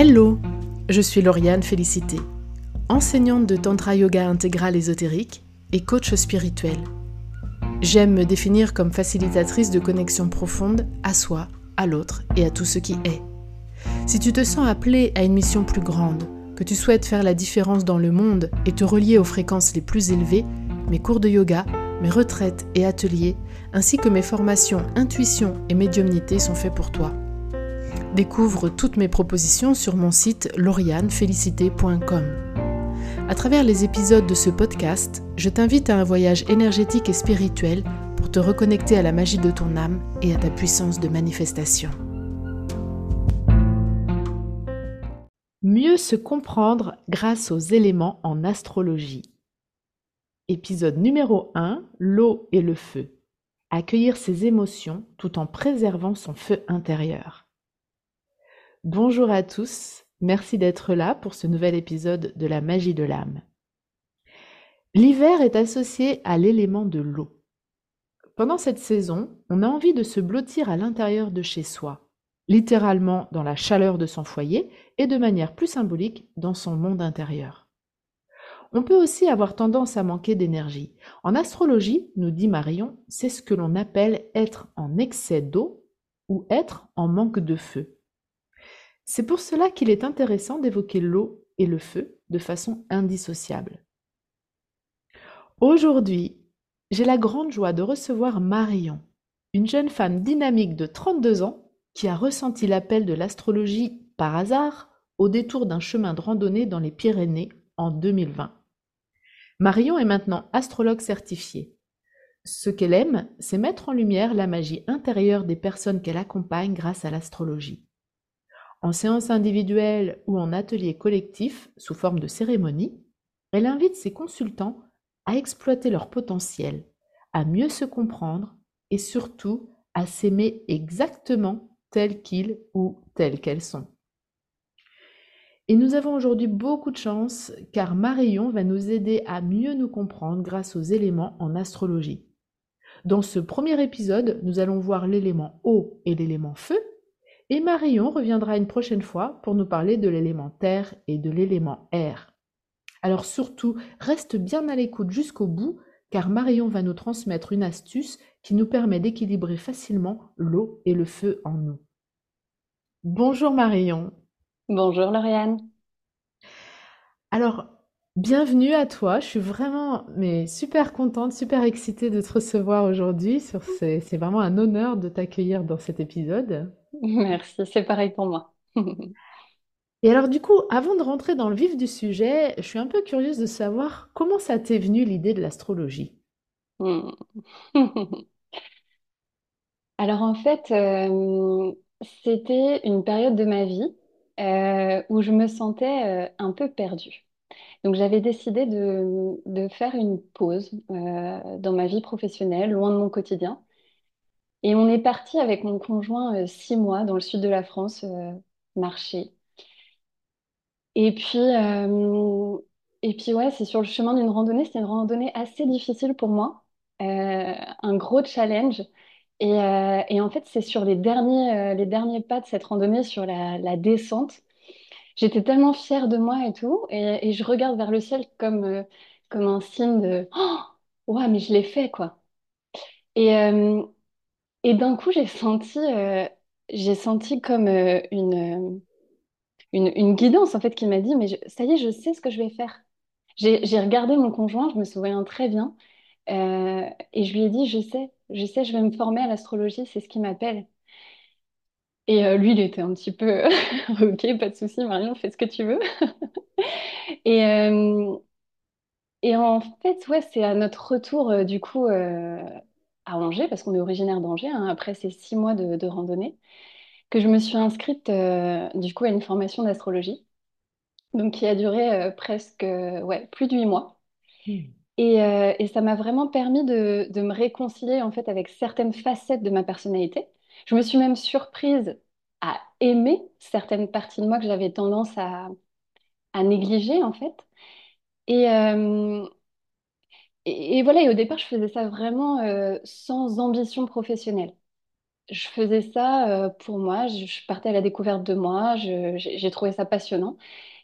Hello, je suis Lauriane Félicité, enseignante de Tantra Yoga intégral ésotérique et coach spirituel. J'aime me définir comme facilitatrice de connexion profonde à soi, à l'autre et à tout ce qui est. Si tu te sens appelé à une mission plus grande, que tu souhaites faire la différence dans le monde et te relier aux fréquences les plus élevées, mes cours de yoga, mes retraites et ateliers, ainsi que mes formations intuition et médiumnité sont faits pour toi. Découvre toutes mes propositions sur mon site laurianefélicité.com. À travers les épisodes de ce podcast, je t'invite à un voyage énergétique et spirituel pour te reconnecter à la magie de ton âme et à ta puissance de manifestation. Mieux se comprendre grâce aux éléments en astrologie. Épisode numéro 1, l'eau et le feu. Accueillir ses émotions tout en préservant son feu intérieur. Bonjour à tous, merci d'être là pour ce nouvel épisode de la magie de l'âme. L'hiver est associé à l'élément de l'eau. Pendant cette saison, on a envie de se blottir à l'intérieur de chez soi, littéralement dans la chaleur de son foyer et de manière plus symbolique dans son monde intérieur. On peut aussi avoir tendance à manquer d'énergie. En astrologie, nous dit Marion, c'est ce que l'on appelle être en excès d'eau ou être en manque de feu. C'est pour cela qu'il est intéressant d'évoquer l'eau et le feu de façon indissociable. Aujourd'hui, j'ai la grande joie de recevoir Marion, une jeune femme dynamique de 32 ans qui a ressenti l'appel de l'astrologie par hasard au détour d'un chemin de randonnée dans les Pyrénées en 2020. Marion est maintenant astrologue certifiée. Ce qu'elle aime, c'est mettre en lumière la magie intérieure des personnes qu'elle accompagne grâce à l'astrologie. En séance individuelle ou en atelier collectif sous forme de cérémonie, elle invite ses consultants à exploiter leur potentiel, à mieux se comprendre et surtout à s'aimer exactement tels qu'ils ou tels qu'elles sont. Et nous avons aujourd'hui beaucoup de chance car Marion va nous aider à mieux nous comprendre grâce aux éléments en astrologie. Dans ce premier épisode, nous allons voir l'élément eau et l'élément feu et Marion reviendra une prochaine fois pour nous parler de l'élément terre et de l'élément air. Alors surtout, reste bien à l'écoute jusqu'au bout, car Marion va nous transmettre une astuce qui nous permet d'équilibrer facilement l'eau et le feu en nous. Bonjour Marion. Bonjour Lauriane. Alors, bienvenue à toi. Je suis vraiment mais super contente, super excitée de te recevoir aujourd'hui. C'est vraiment un honneur de t'accueillir dans cet épisode. Merci, c'est pareil pour moi. Et alors du coup, avant de rentrer dans le vif du sujet, je suis un peu curieuse de savoir comment ça t'est venu l'idée de l'astrologie? Hmm. Alors en fait, euh, c'était une période de ma vie euh, où je me sentais euh, un peu perdue. Donc j'avais décidé de, de faire une pause dans ma vie professionnelle, loin de mon quotidien. Et on est parti avec mon conjoint euh, six mois dans le sud de la France, euh, marcher. Et puis, euh, et puis ouais, c'est sur le chemin d'une randonnée. C'était une randonnée assez difficile pour moi, un gros challenge. Et, et en fait, c'est sur les derniers, les derniers pas de cette randonnée, sur la descente. J'étais tellement fière de moi et tout. Et, je regarde vers le ciel comme, comme un signe de Oh, mais je l'ai fait, quoi. Et, et d'un coup, j'ai senti, euh, senti comme euh, une, euh, une, guidance en fait qui m'a dit, mais ça y est, je sais ce que je vais faire. J'ai, regardé mon conjoint, je me souviens très bien, euh, et je lui ai dit, je sais, je sais, je vais me former à l'astrologie, c'est ce qui m'appelle. Et euh, lui, il était un petit peu, ok, pas de souci, Marion, fais ce que tu veux. Et, euh, et en fait, ouais, c'est à notre retour euh, du coup à Angers, parce qu'on est originaire d'Angers, hein, après ces six mois de, de randonnée. que je me suis inscrite du coup à une formation d'astrologie, donc qui a duré presque ouais, plus de huit mois. Hmm. Et, et ça m'a vraiment permis de, de me réconcilier en fait avec certaines facettes de ma personnalité. Je me suis même surprise à aimer certaines parties de moi que j'avais tendance à, négliger en fait. Et, euh, et, et voilà, et au départ, je faisais ça vraiment euh, sans ambition professionnelle. je faisais ça euh, pour moi, je, partais à la découverte de moi, j'ai trouvé ça passionnant.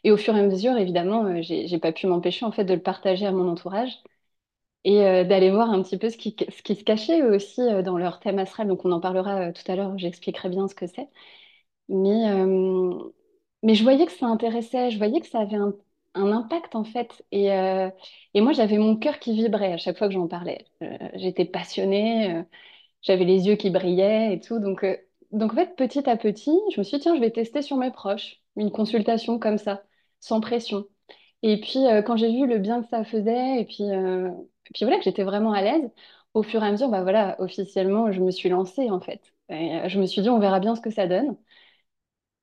Et au fur et à mesure, évidemment, j'ai pas pu m'empêcher en fait de le partager à mon entourage et d'aller voir un petit peu ce qui, ce qui se cachait eux aussi dans leur thème astral. Donc on en parlera tout à l'heure, j'expliquerai bien ce que c'est. Mais, euh, mais je voyais que ça intéressait, je voyais que ça avait un, impact en fait. Et, euh, et moi, j'avais mon cœur qui vibrait à chaque fois que j'en parlais. Euh, j'étais passionnée, j'avais les yeux qui brillaient et tout. Donc, donc en fait, petit à petit, je me suis dit, tiens, je vais tester sur mes proches, une consultation comme ça, sans pression. Et puis, quand j'ai vu le bien que ça faisait, et puis, et puis voilà, que j'étais vraiment à l'aise, au fur et à mesure, bah voilà, officiellement, je me suis lancée en fait. Je me suis dit, on verra bien ce que ça donne.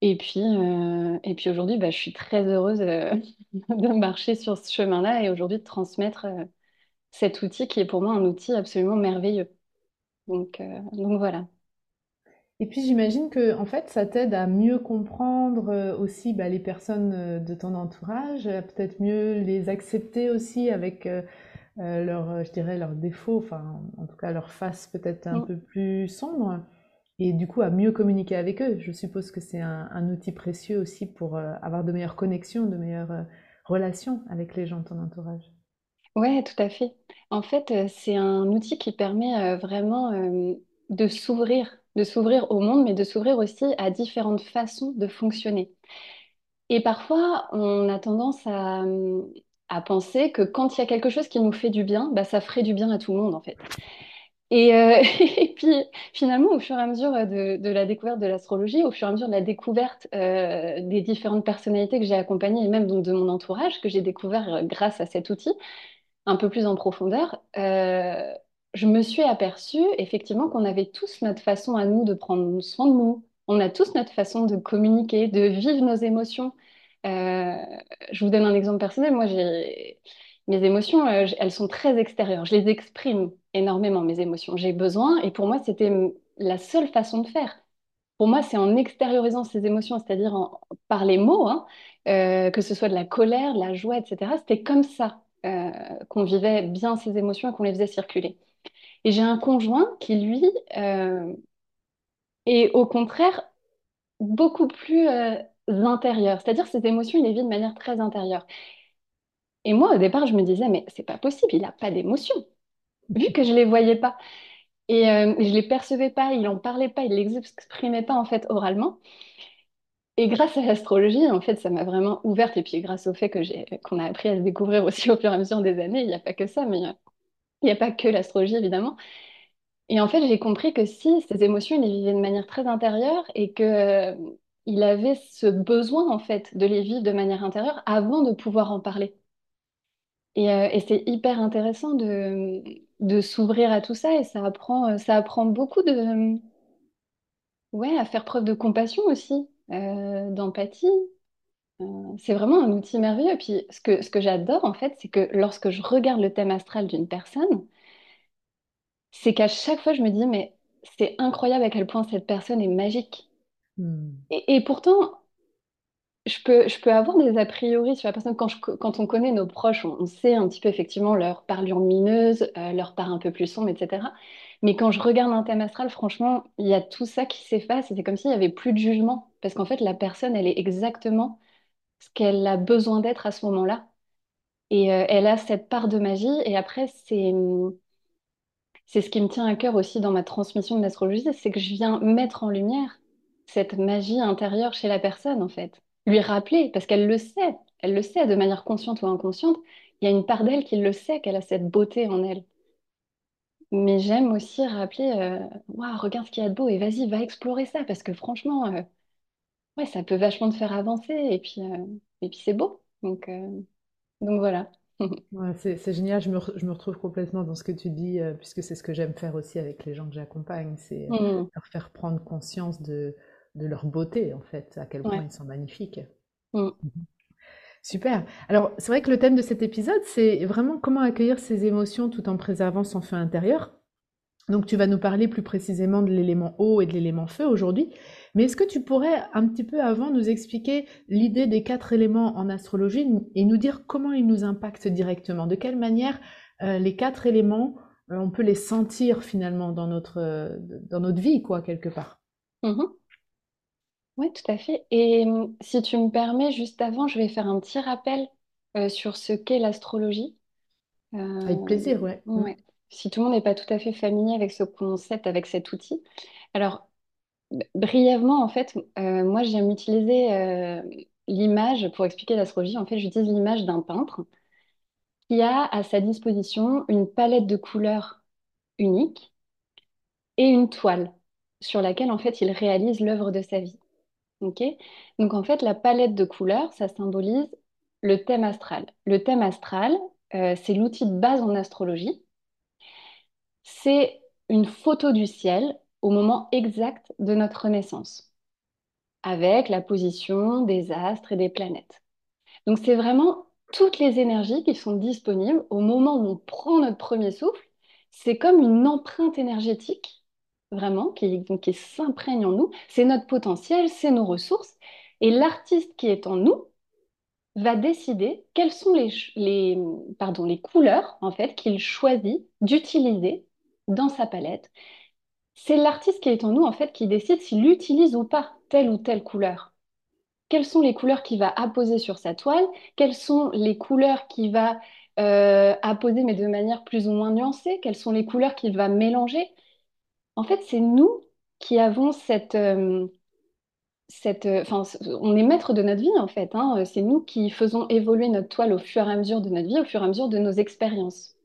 Et puis, euh, et puis aujourd'hui, bah, je suis très heureuse euh, de marcher sur ce chemin-là et aujourd'hui de transmettre euh, cet outil qui est pour moi un outil absolument merveilleux. Donc, donc voilà. Et puis j'imagine que en fait ça t'aide à mieux comprendre aussi bah, les personnes de ton entourage, à peut-être mieux les accepter aussi avec leurs, je dirais leurs défauts, enfin en tout cas leur face peut-être un Mm. peu plus sombre, et du coup à mieux communiquer avec eux. Je suppose que c'est un, outil précieux aussi pour euh, avoir de meilleures connexions, de meilleures euh, relations avec les gens de ton entourage. Ouais, tout à fait. En fait, euh, c'est un outil qui permet vraiment de s'ouvrir, de s'ouvrir au monde, mais de s'ouvrir aussi à différentes façons de fonctionner. Et parfois, on a tendance à, à penser que quand il y a quelque chose qui nous fait du bien, bah, ça ferait du bien à tout le monde, en fait. Et, euh, et puis finalement, au fur et à mesure de, la découverte de l'astrologie, au fur et à mesure de la découverte euh, des différentes personnalités que j'ai accompagnées et même donc de mon entourage, que j'ai découvert euh, grâce à cet outil, un peu plus en profondeur, je me suis aperçue effectivement qu'on avait tous notre façon à nous de prendre soin de nous. On a tous notre façon de communiquer, de vivre nos émotions. Je vous donne un exemple personnel. Moi, mes émotions, elles sont très extérieures. Je les exprime énormément, mes émotions. J'ai besoin, et pour moi, c'était la seule façon de faire. Pour moi, c'est en extériorisant ces émotions, c'est-à-dire par les mots, hein, euh, que ce soit de la colère, de la joie, etc. C'était comme ça euh, qu'on vivait bien ces émotions et qu'on les faisait circuler. Et j'ai un conjoint qui, lui, euh, est au contraire beaucoup plus intérieur. C'est-à-dire ses émotions, il les vit de manière très intérieure. Et moi, au départ, je me disais, mais c'est pas possible, il n'a pas d'émotions, vu que je les voyais pas. Et euh, je les percevais pas, il en parlait pas, il les exprimait pas en fait oralement. Et grâce à l'astrologie, en fait, ça m'a vraiment ouverte. Et puis grâce au fait que j'ai, qu'on a appris à se découvrir aussi au fur et à mesure des années, il n'y a pas que ça, mais euh, il n'y a pas que l'astrologie, évidemment. Et en fait, j'ai compris que si ces émotions, il les vivait de manière très intérieure et que, euh, il avait ce besoin, en fait, de les vivre de manière intérieure avant de pouvoir en parler. Et, euh, et c'est hyper intéressant de, de s'ouvrir à tout ça et ça apprend, ça apprend beaucoup de, ouais, à faire preuve de compassion aussi, euh, d'empathie. C'est vraiment un outil merveilleux. Puis ce que, ce que j'adore en fait, c'est que lorsque je regarde le thème astral d'une personne, c'est qu'à chaque fois je me dis, mais c'est incroyable à quel point cette personne est magique. Hmm. Et, et pourtant, je peux, avoir des a priori sur la personne. Quand, on connaît nos proches, on, sait un petit peu effectivement leur part lumineuse, euh, leur part un peu plus sombre, etc. Mais quand je regarde un thème astral, franchement, il y a tout ça qui s'efface c'est comme s'il n'y avait plus de jugement. Parce qu'en fait, la personne, elle est exactement ce qu'elle a besoin d'être à ce moment-là. Et euh, elle a cette part de magie. Et après, c'est c'est ce qui me tient à cœur aussi dans ma transmission de l'astrologie, c'est que je viens mettre en lumière cette magie intérieure chez la personne, en fait. Lui rappeler, parce qu'elle le sait, elle le sait de manière consciente ou inconsciente, il y a une part d'elle qui le sait, qu'elle a cette beauté en elle. Mais j'aime aussi rappeler, euh, Waouh, regarde ce qu'il y a de beau et vas-y, va explorer ça, parce que franchement, euh, ouais, ça peut vachement te faire avancer et puis, euh, et puis c'est beau. Donc, euh, donc voilà. Ouais, c'est génial, je me, re- je me retrouve complètement dans ce que tu dis, euh, puisque c'est ce que j'aime faire aussi avec les gens que j'accompagne, c'est euh, Mm, leur faire prendre conscience de, de leur beauté, en fait, à quel point ouais. ils sont magnifiques. Mm, Super. Alors, c'est vrai que le thème de cet épisode, c'est vraiment comment accueillir ses émotions tout en préservant son feu intérieur. Donc, tu vas nous parler plus précisément de l'élément eau et de l'élément feu aujourd'hui. Mais est-ce que tu pourrais un petit peu avant nous expliquer l'idée des quatre éléments en astrologie et nous dire comment ils nous impactent directement? De quelle manière euh, les quatre éléments on peut les sentir finalement dans notre, dans notre vie, quoi, quelque part? Mhm. Oui, tout à fait. Et hum, si tu me permets, juste avant, je vais faire un petit rappel euh, sur ce qu'est l'astrologie. Avec Euh, plaisir, ouais. Mm. ouais. Si tout le monde n'est pas tout à fait familier avec ce concept, avec cet outil. Alors, b- brièvement, en fait, euh, moi, j'aime utiliser euh, l'image pour expliquer l'astrologie. En fait, j'utilise l'image d'un peintre qui a à sa disposition une palette de couleurs unique et une toile sur laquelle, en fait, il réalise l'œuvre de sa vie. Donc en fait, la palette de couleurs, ça symbolise le thème astral. Le thème astral, euh, c'est l'outil de base en astrologie. C'est une photo du ciel au moment exact de notre naissance, avec la position des astres et des planètes. Donc c'est vraiment toutes les énergies qui sont disponibles au moment où on prend notre premier souffle. C'est comme une empreinte énergétique, vraiment, qui, qui s'imprègne en nous. C'est notre potentiel, c'est nos ressources. Et l'artiste qui est en nous va décider quelles sont les, les, pardon, les couleurs, en fait, qu'il choisit d'utiliser dans sa palette. C'est l'artiste qui est en nous, en fait, qui décide s'il utilise ou pas telle ou telle couleur quelles sont les couleurs qu'il va apposer sur sa toile, quelles sont les couleurs qu'il va euh, apposer, mais de manière plus ou moins nuancée, quelles sont les couleurs qu'il va mélanger? En fait, c'est nous qui avons cette, euh, cette, euh, enfin, on est maître de notre vie en fait. hein. C'est nous qui faisons évoluer notre toile au fur et à mesure de notre vie, au fur et à mesure de nos expériences.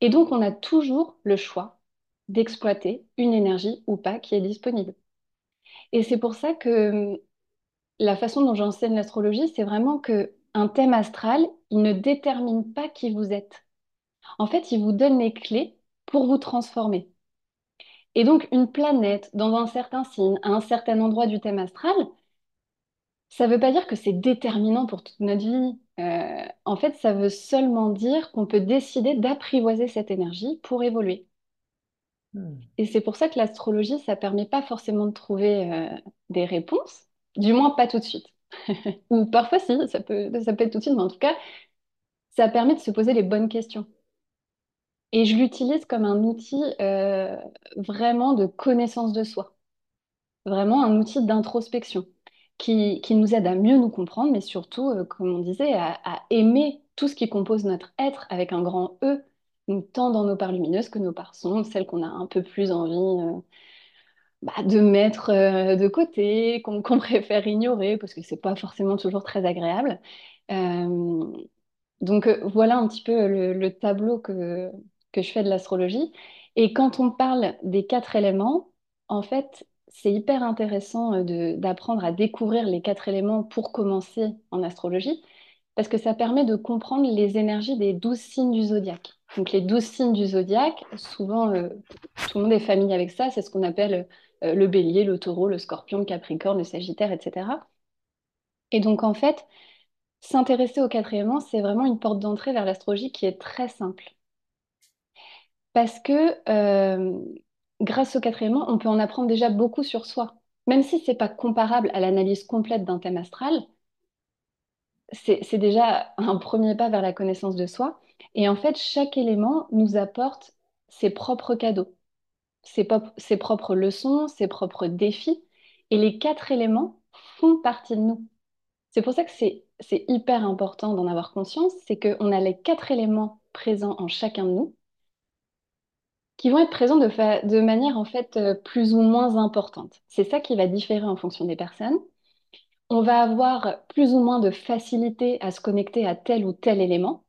Et donc, on a toujours le choix d'exploiter une énergie ou pas qui est disponible. Et c'est pour ça que la façon dont j'enseigne l'astrologie, c'est vraiment que un thème astral, il ne détermine pas qui vous êtes. En fait, il vous donne les clés pour vous transformer. Et donc, une planète dans un certain signe, à un certain endroit du thème astral, ça ne veut pas dire que c'est déterminant pour toute notre vie. Euh, en fait, ça veut seulement dire qu'on peut décider d'apprivoiser cette énergie pour évoluer. Mm. Et c'est pour ça que l'astrologie, ça permet pas forcément de trouver euh, des réponses, du moins pas tout de suite. Ou parfois si, ça peut, ça peut être tout de suite, mais en tout cas, ça permet de se poser les bonnes questions. Et je l'utilise comme un outil euh, vraiment de connaissance de soi, vraiment un outil d'introspection qui, qui nous aide à mieux nous comprendre, mais surtout, euh, comme on disait, à, aimer tout ce qui compose notre être avec un grand E, tant dans nos parts lumineuses que nos parts sombres, celles qu'on a un peu plus envie euh, bah, de mettre de côté, qu'on préfère ignorer parce que c'est pas forcément toujours très agréable. Donc voilà un petit peu le, le tableau que, que je fais de l'astrologie. Et quand on parle des quatre éléments, en fait, c'est hyper intéressant euh, d'apprendre à découvrir les quatre éléments pour commencer en astrologie, parce que ça permet de comprendre les énergies des douze signes du zodiaque. Donc les douze signes du zodiaque, souvent euh, tout le monde est familier avec ça, c'est ce qu'on appelle euh, le bélier, le taureau, le scorpion, le capricorne, le sagittaire, etc. Et donc en fait, S'intéresser au quatrième c'est vraiment une porte d'entrée vers l'astrologie qui est très simple. Parce que euh, grâce au quatrième on peut en apprendre déjà beaucoup sur soi. Même si c'est pas comparable à l'analyse complète d'un thème astral, c'est déjà un premier pas vers la connaissance de soi. Et en fait, chaque élément nous apporte ses propres cadeaux, ses, ses propres leçons, ses propres défis. Et les quatre éléments font partie de nous. C'est pour ça que c'est hyper important d'en avoir conscience, c'est qu'on a les quatre éléments présents en chacun de nous qui vont être présents de, fa- de manière en fait euh, plus ou moins importante. C'est ça qui va différer en fonction des personnes. On va avoir plus ou moins de facilité à se connecter à tel ou tel élément,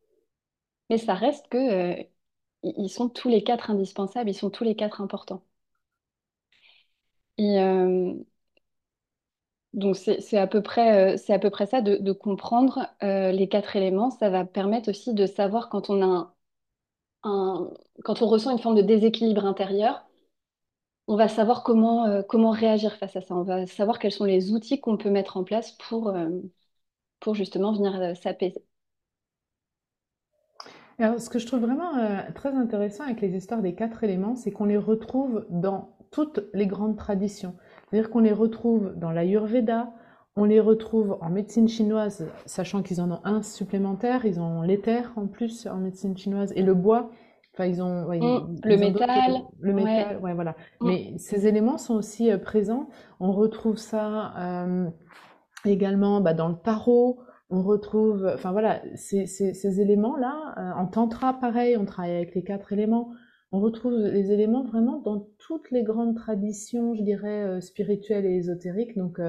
mais ça reste que euh, ils sont tous les quatre indispensables, ils sont tous les quatre importants. Et, euh, donc c'est à peu près, à peu près ça de, de comprendre les quatre éléments. Ça va permettre aussi de savoir quand on a un quand on ressent une forme de déséquilibre intérieur, on va savoir comment, euh, comment réagir face à ça. On va savoir quels sont les outils qu'on peut mettre en place pour, euh, pour justement venir euh, s'apaiser. Alors, ce que je trouve vraiment très intéressant avec les histoires des quatre éléments, c'est qu'on les retrouve dans toutes les grandes traditions. C'est-à-dire qu'on les retrouve dans l'Ayurveda, on les retrouve en médecine chinoise, sachant qu'ils en ont un supplémentaire, ils ont l'éther en plus en médecine chinoise et le bois. Enfin, ils ont, ouais, Mm, ils, le ont métal, le ouais. métal, ouais, voilà. Mm, Mais ces éléments sont aussi euh, présents. On retrouve ça euh, également bah, dans le tarot. On retrouve, enfin voilà, ces, ces, ces éléments-là. euh, en tantra, pareil, on travaille avec les quatre éléments. On retrouve les éléments vraiment dans toutes les grandes traditions, je dirais, spirituelles et ésotériques. Donc,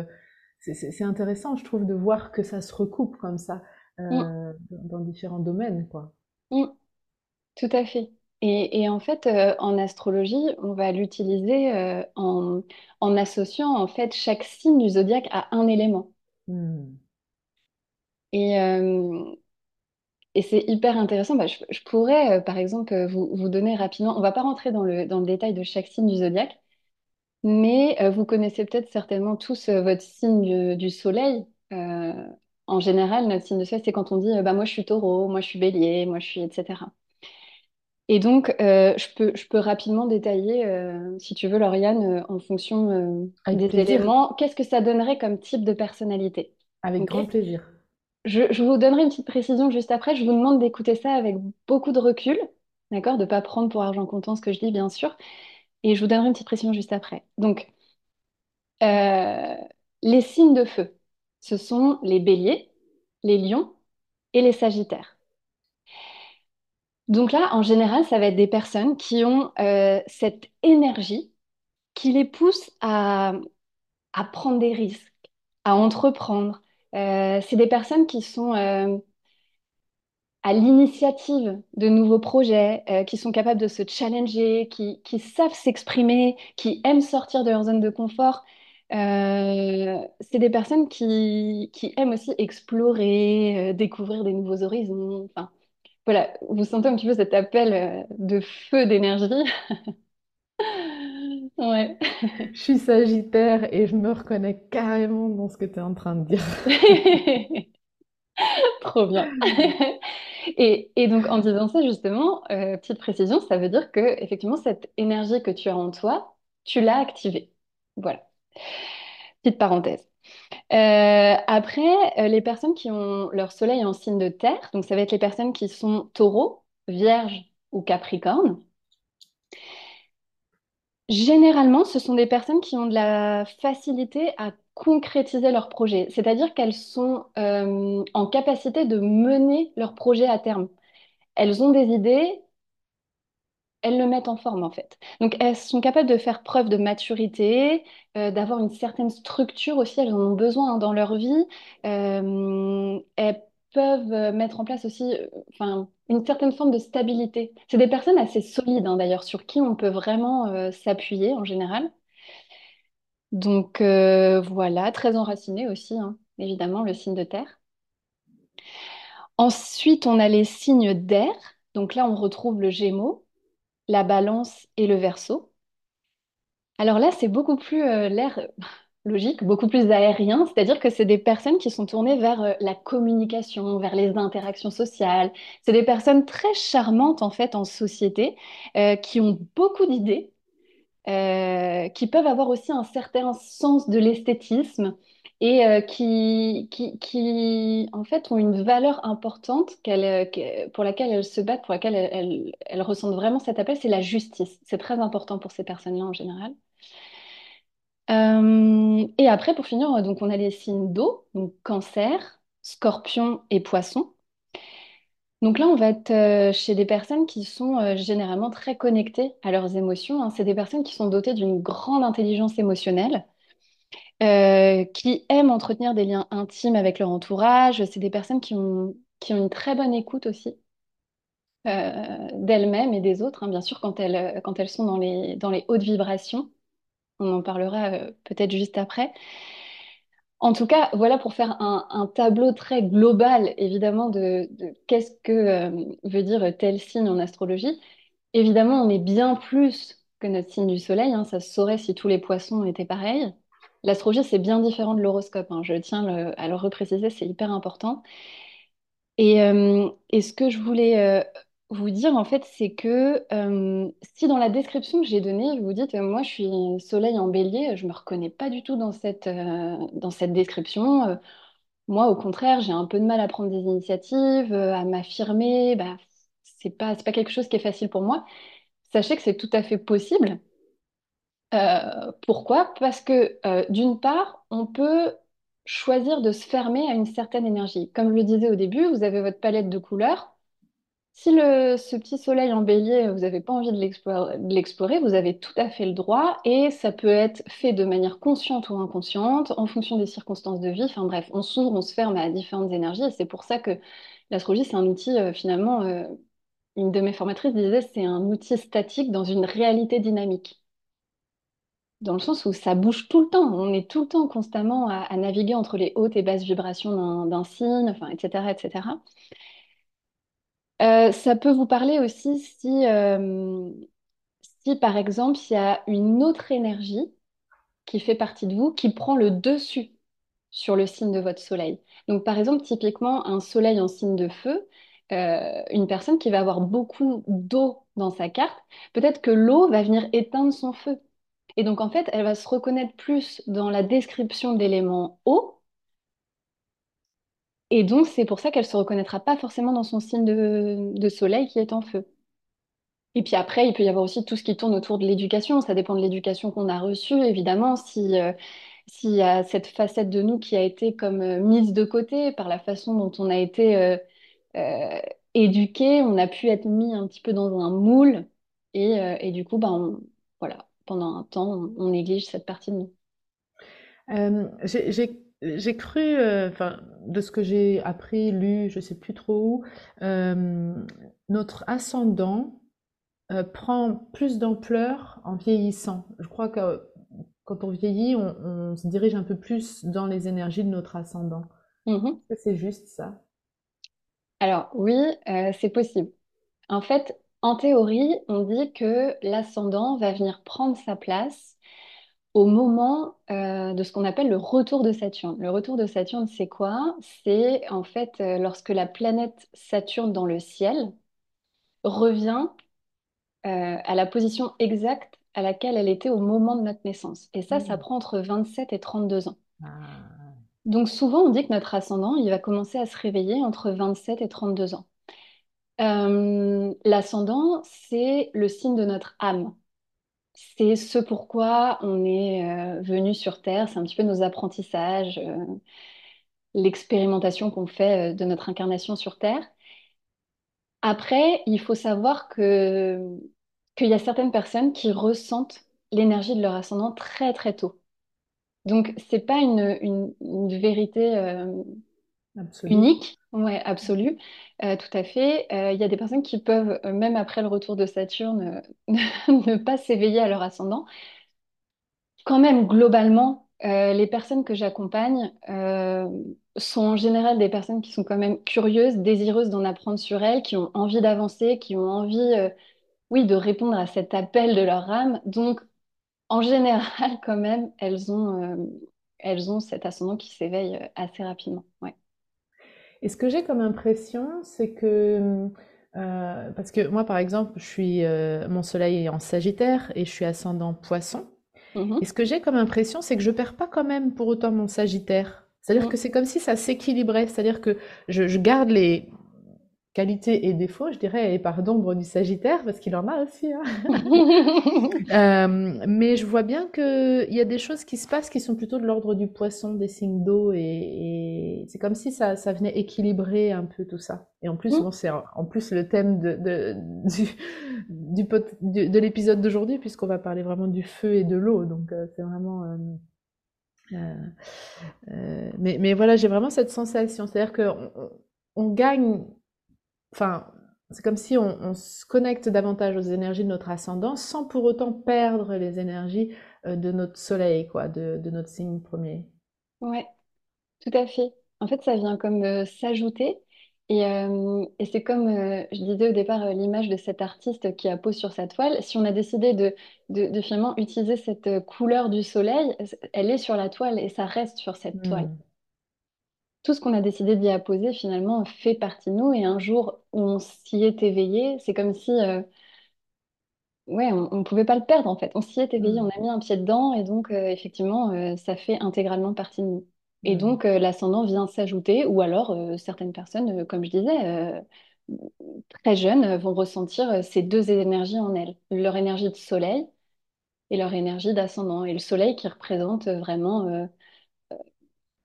c'est intéressant, je trouve, de voir que ça se recoupe comme ça mm, euh, dans dans différents domaines, quoi. mm, tout à fait. Et, et en fait, euh, en astrologie, on va l'utiliser euh, en, en associant en fait chaque signe du zodiaque à un élément. Hmm. Et, et c'est hyper intéressant. Bah, je, je pourrais, par exemple, vous, vous donner rapidement, on va pas rentrer dans le, dans le détail de chaque signe du zodiaque, mais euh, vous connaissez peut-être certainement tous euh, votre signe du, du soleil. Euh, en général, notre signe de soleil, c'est quand on dit, bah, moi je suis taureau, moi je suis bélier, moi je suis, etc. Et donc, je peux, je peux rapidement détailler, si tu veux, Lauriane, en fonction des plaisir, éléments, qu'est-ce que ça donnerait comme type de personnalité? avec grand plaisir. Je, je vous donnerai une petite précision juste après. Je vous demande d'écouter ça avec beaucoup de recul, d'accord? De ne pas prendre pour argent comptant ce que je dis, bien sûr. Et je vous donnerai une petite précision juste après. Donc, euh, les signes de feu, ce sont les béliers, les lions et les sagittaires. Donc là, en général, ça va être des personnes qui ont euh, cette énergie qui les pousse à, prendre des risques, à entreprendre. Euh, c'est des personnes qui sont à l'initiative de nouveaux projets, euh, qui sont capables de se challenger, qui, qui savent s'exprimer, qui aiment sortir de leur zone de confort. Euh, c'est des personnes qui, qui aiment aussi explorer, euh, découvrir des nouveaux horizons. Enfin, voilà, vous sentez un petit peu cet appel de feu d'énergie. Ouais. Je suis Sagittaire et je me reconnais carrément dans ce que tu es en train de dire. Trop bien. Et, donc en disant ça justement, euh, petite précision, ça veut dire que effectivement cette énergie que tu as en toi, tu l'as activée. Voilà, petite parenthèse. Euh, après, euh, les personnes qui ont leur soleil en signe de terre, donc ça va être les personnes qui sont taureau, vierge ou capricorne. Généralement, ce sont des personnes qui ont de la facilité à concrétiser leurs projets, c'est-à-dire qu'elles sont euh, en capacité de mener leurs projets à terme. Elles ont des idées, elles le mettent en forme en fait. Donc elles sont capables de faire preuve de maturité, euh, d'avoir une certaine structure aussi, elles en ont besoin hein, dans leur vie. Euh, elles peuvent mettre en place aussi une certaine forme de stabilité. C'est des personnes assez solides hein, d'ailleurs, sur qui on peut vraiment s'appuyer en général. Donc euh, voilà, très enraciné aussi, hein, évidemment, le signe de terre. Ensuite, on a les signes d'air. Donc là, on retrouve le Gémeaux, la Balance et le Verseau. Alors là, c'est beaucoup plus euh, l'air logique, beaucoup plus aérien, c'est-à-dire que c'est des personnes qui sont tournées vers euh, la communication, vers les interactions sociales. C'est des personnes très charmantes en fait en société, qui ont beaucoup d'idées euh, qui peuvent avoir aussi un certain sens de l'esthétisme et euh, qui, qui, qui, en fait, ont une valeur importante qu'elle, euh, pour laquelle elles se battent, pour laquelle elles, elles- ressentent vraiment cet appel, c'est la justice. C'est très important pour ces personnes-là en général. Et après, pour finir, donc on a les signes d'eau, donc cancer, scorpion et poisson. Donc là, on va être euh, chez des personnes qui sont euh, généralement très connectées à leurs émotions. hein. C'est des personnes qui sont dotées d'une grande intelligence émotionnelle, euh, qui aiment entretenir des liens intimes avec leur entourage. C'est des personnes qui ont, une très bonne écoute aussi d'elles-mêmes et des autres, hein, bien sûr, quand elles, sont dans les, hautes vibrations. On en parlera peut-être juste après. En tout cas, voilà pour faire un, tableau très global, évidemment, de, qu'est-ce que euh, veut dire tel signe en astrologie. Évidemment, on est bien plus que notre signe du soleil, hein, ça se saurait si tous les poissons étaient pareils. L'astrologie, c'est bien différent de l'horoscope, hein, je tiens à le repréciser, c'est hyper important. Et, euh, ce que je voulais euh, vous dire, en fait, c'est que euh, si dans la description que j'ai donnée, vous dites, euh, moi, je suis soleil en bélier, je me reconnais pas du tout dans cette, euh, dans cette description. Moi, au contraire, j'ai un peu de mal à prendre des initiatives, à m'affirmer. Bah, c'est pas, c'est pas quelque chose qui est facile pour moi. Sachez que c'est tout à fait possible. Pourquoi? Parce que d'une part, on peut choisir de se fermer à une certaine énergie. Comme je le disais au début, vous avez votre palette de couleurs. Si ce petit soleil en bélier, vous n'avez pas envie de l'explorer, vous avez tout à fait le droit et ça peut être fait de manière consciente ou inconsciente en fonction des circonstances de vie. Enfin bref, on s'ouvre, on se ferme à différentes énergies et c'est pour ça que l'astrologie, c'est un outil euh, finalement, euh, une de mes formatrices disait, c'est un outil statique dans une réalité dynamique. Dans le sens où ça bouge tout le temps, on est tout le temps constamment à, à naviguer entre les hautes et basses vibrations d'un d'un signe, enfin, etc., etc. Euh, ça peut vous parler aussi si, euh, si, par exemple, il y a une autre énergie qui fait partie de vous qui prend le dessus sur le signe de votre soleil. Donc, par exemple, typiquement, un soleil en signe de feu, euh, une personne qui va avoir beaucoup d'eau dans sa carte, peut-être que l'eau va venir éteindre son feu. Et donc, en fait, elle va se reconnaître plus dans la description d'éléments eau et donc, c'est pour ça qu'elle se reconnaîtra pas forcément dans son signe de, soleil qui est en feu. Et puis après, il peut y avoir aussi tout ce qui tourne autour de l'éducation. Ça dépend de l'éducation qu'on a reçue, évidemment. Si, euh, s'il y a cette facette de nous qui a été comme euh, mise de côté par la façon dont on a été euh, euh, éduqué, on a pu être mis un petit peu dans un moule. Et, du coup, ben, voilà, pendant un temps, on, on néglige cette partie de nous. J'ai j'ai- cru, euh, enfin, de ce que j'ai appris, lu, je sais plus trop où, euh, notre ascendant euh, prend plus d'ampleur en vieillissant. Je crois que quand on vieillit, on, on se dirige un peu plus dans les énergies de notre ascendant. Que c'est juste ça? Alors oui, c'est possible. En fait, en théorie, on dit que l'ascendant va venir prendre sa place au moment euh, de ce qu'on appelle le retour de Saturne. Le retour de Saturne, c'est quoi? C'est en fait euh, lorsque la planète Saturne dans le ciel revient euh, à la position exacte à laquelle elle était au moment de notre naissance. Et ça, ça Hmm. prend entre 27 et 32 ans. Ah, Donc souvent, on dit que notre ascendant, il va commencer à se réveiller entre 27 et 32 ans. L'ascendant, c'est le signe de notre âme. C'est ce pourquoi on est euh, venu sur Terre, c'est un petit peu nos apprentissages, euh, l'expérimentation qu'on fait euh, de notre incarnation sur Terre. Après, il faut savoir que qu'il y a certaines personnes qui ressentent l'énergie de leur ascendant très très tôt. Donc, c'est pas une, vérité unique, ouais, absolue, euh, tout à fait. Euh, Il y a des personnes qui peuvent, euh, même après le retour de Saturne, ne pas s'éveiller à leur ascendant. Quand même, globalement, les personnes que j'accompagne sont en général des personnes qui sont quand même curieuses, désireuses d'en apprendre sur elles, qui ont envie d'avancer, qui ont envie, oui, de répondre à cet appel de leur âme. Donc, en général, quand même, elles ont, elles cet ascendant qui s'éveille assez rapidement. Ouais. Et ce que j'ai comme impression, c'est que, euh, parce que moi, par exemple, je suis, euh, mon soleil est en Sagittaire et je suis ascendant Poisson. Et Mhm. ce que j'ai comme impression, c'est que je perds pas quand même pour autant mon Sagittaire. C'est-à-dire que Mhm. c'est comme si ça s'équilibrait. C'est-à-dire que je, je garde les qualités et défauts, je dirais, et par d'ombre du Sagittaire, parce qu'il en a aussi, hein. Euh, mais je vois bien qu'il y a des choses qui se passent qui sont plutôt de l'ordre du poisson, des signes d'eau, et, et c'est comme si ça, ça venait équilibrer un peu tout ça. Et en plus, bon, c'est en plus le thème de, de, du, du pot- du- de l'épisode d'aujourd'hui, puisqu'on va parler vraiment du feu et de l'eau. Donc euh, c'est vraiment... euh, euh, euh, mais, mais voilà, j'ai vraiment cette sensation. C'est-à-dire qu'on on, on gagne Enfin, c'est comme si on, on se connecte davantage aux énergies de notre ascendant sans pour autant perdre les énergies euh, de notre soleil, quoi, de, de notre signe premier. Ouais, tout à fait. En fait, ça vient comme euh, s'ajouter. Et, euh, et c'est comme euh, je disais au départ, l'image de cet artiste qui a posé sur sa toile. Si on a décidé de, de, de finalement utiliser cette couleur du soleil, elle est sur la toile et ça reste sur cette toile. Tout ce qu'on a décidé d'y apposer, finalement, fait partie de nous. Et un jour où on s'y est éveillé, c'est comme si euh, ouais, on ne pouvait pas le perdre, en fait. On s'y est éveillé, on Hmm. a mis un pied dedans. Et donc, euh, effectivement, euh, ça fait intégralement partie de nous. Et Hmm. donc, l'ascendant vient s'ajouter. Ou alors, certaines personnes, comme je disais, très jeunes vont ressentir ces deux énergies en elles, leur énergie de soleil et leur énergie d'ascendant. Et le soleil qui représente vraiment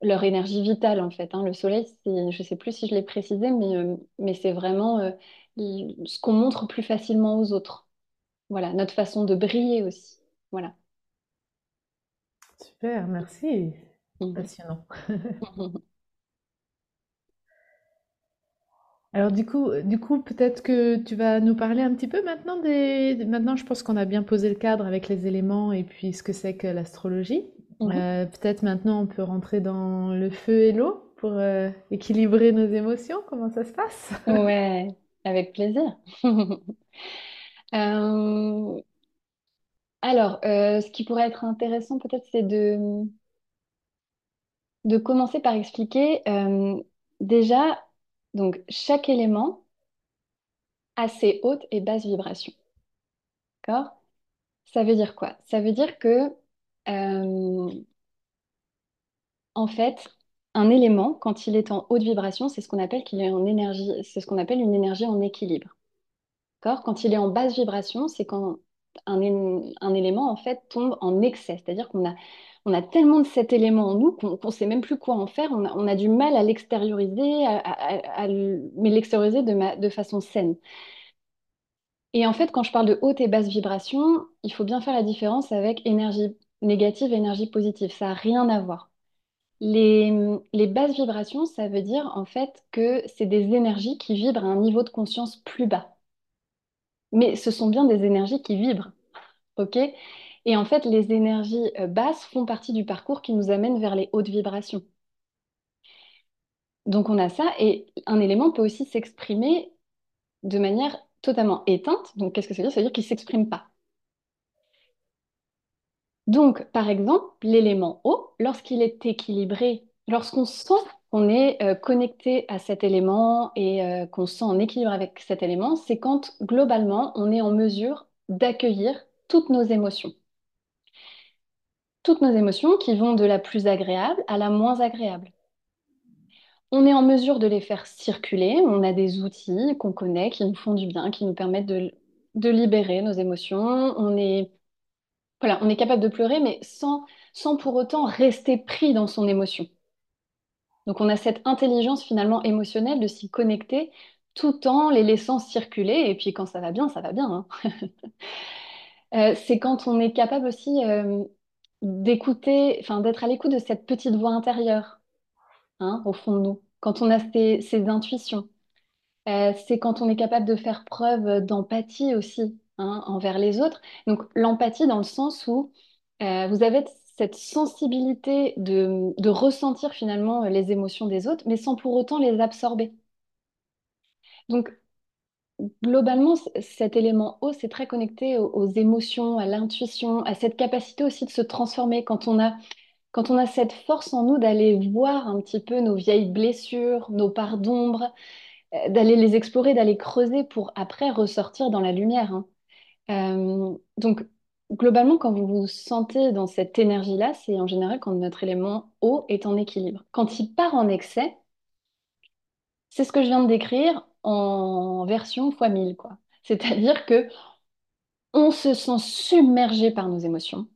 leur énergie vitale en fait. hein. Le soleil, je ne sais plus si je l'ai précisé, mais, euh, mais c'est vraiment euh, ce qu'on montre plus facilement aux autres. Voilà, notre façon de briller aussi. Voilà. Super, merci. Mhm. Passionnant. Alors du coup, du coup, peut-être que tu vas nous parler un petit peu maintenant des... Maintenant, je pense qu'on a bien posé le cadre avec les éléments et puis ce que c'est que l'astrologie. Euh, peut-être maintenant on peut rentrer dans le feu et l'eau pour euh, équilibrer nos émotions. Comment ça se passe? Ouais, avec plaisir. Euh, alors, ce qui pourrait être intéressant peut-être, c'est de, de commencer par expliquer déjà, donc chaque élément a ses hautes et basses vibrations. D'accord? Ça veut dire quoi? Ça veut dire que, euh, en fait, un élément, quand il est en haute vibration, c'est ce qu'on appelle qu'il ce qu'on appelle une énergie en équilibre. Quand il est en basse vibration, c'est quand un, élément, en fait, tombe en excès. C'est-à-dire qu'on a, on a tellement de cet élément en nous qu'on ne sait même plus quoi en faire. On a, du mal à l'extérioriser, mais l'extérioriser de, de façon saine. Et en fait, quand je parle de haute et basse vibration, il faut bien faire la différence avec énergie négative et énergie positive. Ça n'a rien à voir. Les, basses vibrations, ça veut dire en fait que c'est des énergies qui vibrent à un niveau de conscience plus bas. Mais ce sont bien des énergies qui vibrent, ok? Et en fait, les énergies euh, basses font partie du parcours qui nous amène vers les hautes vibrations. Donc on a ça, et un élément peut aussi s'exprimer de manière totalement éteinte. Donc qu'est-ce que ça veut dire? Ça veut dire qu'il ne s'exprime pas. Donc, par exemple, l'élément eau, lorsqu'il est équilibré, lorsqu'on sent qu'on est euh, connecté à cet élément et euh, qu'on se sent en équilibre avec cet élément, c'est quand globalement on est en mesure d'accueillir toutes nos émotions. Toutes nos émotions qui vont de la plus agréable à la moins agréable. On est en mesure de les faire circuler, on a des outils qu'on connaît qui nous font du bien, qui nous permettent de, de libérer nos émotions. On est On est capable de pleurer, mais sans, sans pour autant rester pris dans son émotion. Donc on a cette intelligence finalement émotionnelle de s'y connecter tout en les laissant circuler. Et puis quand ça va bien, ça va bien. hein. Euh, c'est quand on est capable aussi euh, d'écouter, enfin d'être à l'écoute de cette petite voix intérieure, hein, au fond de nous. Quand on a ces, ces intuitions. Euh, c'est quand on est capable de faire preuve d'empathie aussi hein, envers les autres. Donc l'empathie dans le sens où euh, vous avez cette sensibilité de, ressentir finalement les émotions des autres, mais sans pour autant les absorber. Donc globalement, cet élément eau, c'est très connecté aux, aux émotions, à l'intuition, à cette capacité aussi de se transformer quand on a, quand on a cette force en nous d'aller voir un petit peu nos vieilles blessures, nos parts d'ombre euh, d'aller les explorer, d'aller creuser pour après ressortir dans la lumière. hein. Euh, donc, globalement, quand vous vous sentez dans cette énergie-là, c'est en général quand notre élément eau est en équilibre. Quand il part en excès, c'est ce que je viens de décrire en version fois 1000, quoi. C'est-à-dire que on se sent submergé par nos émotions.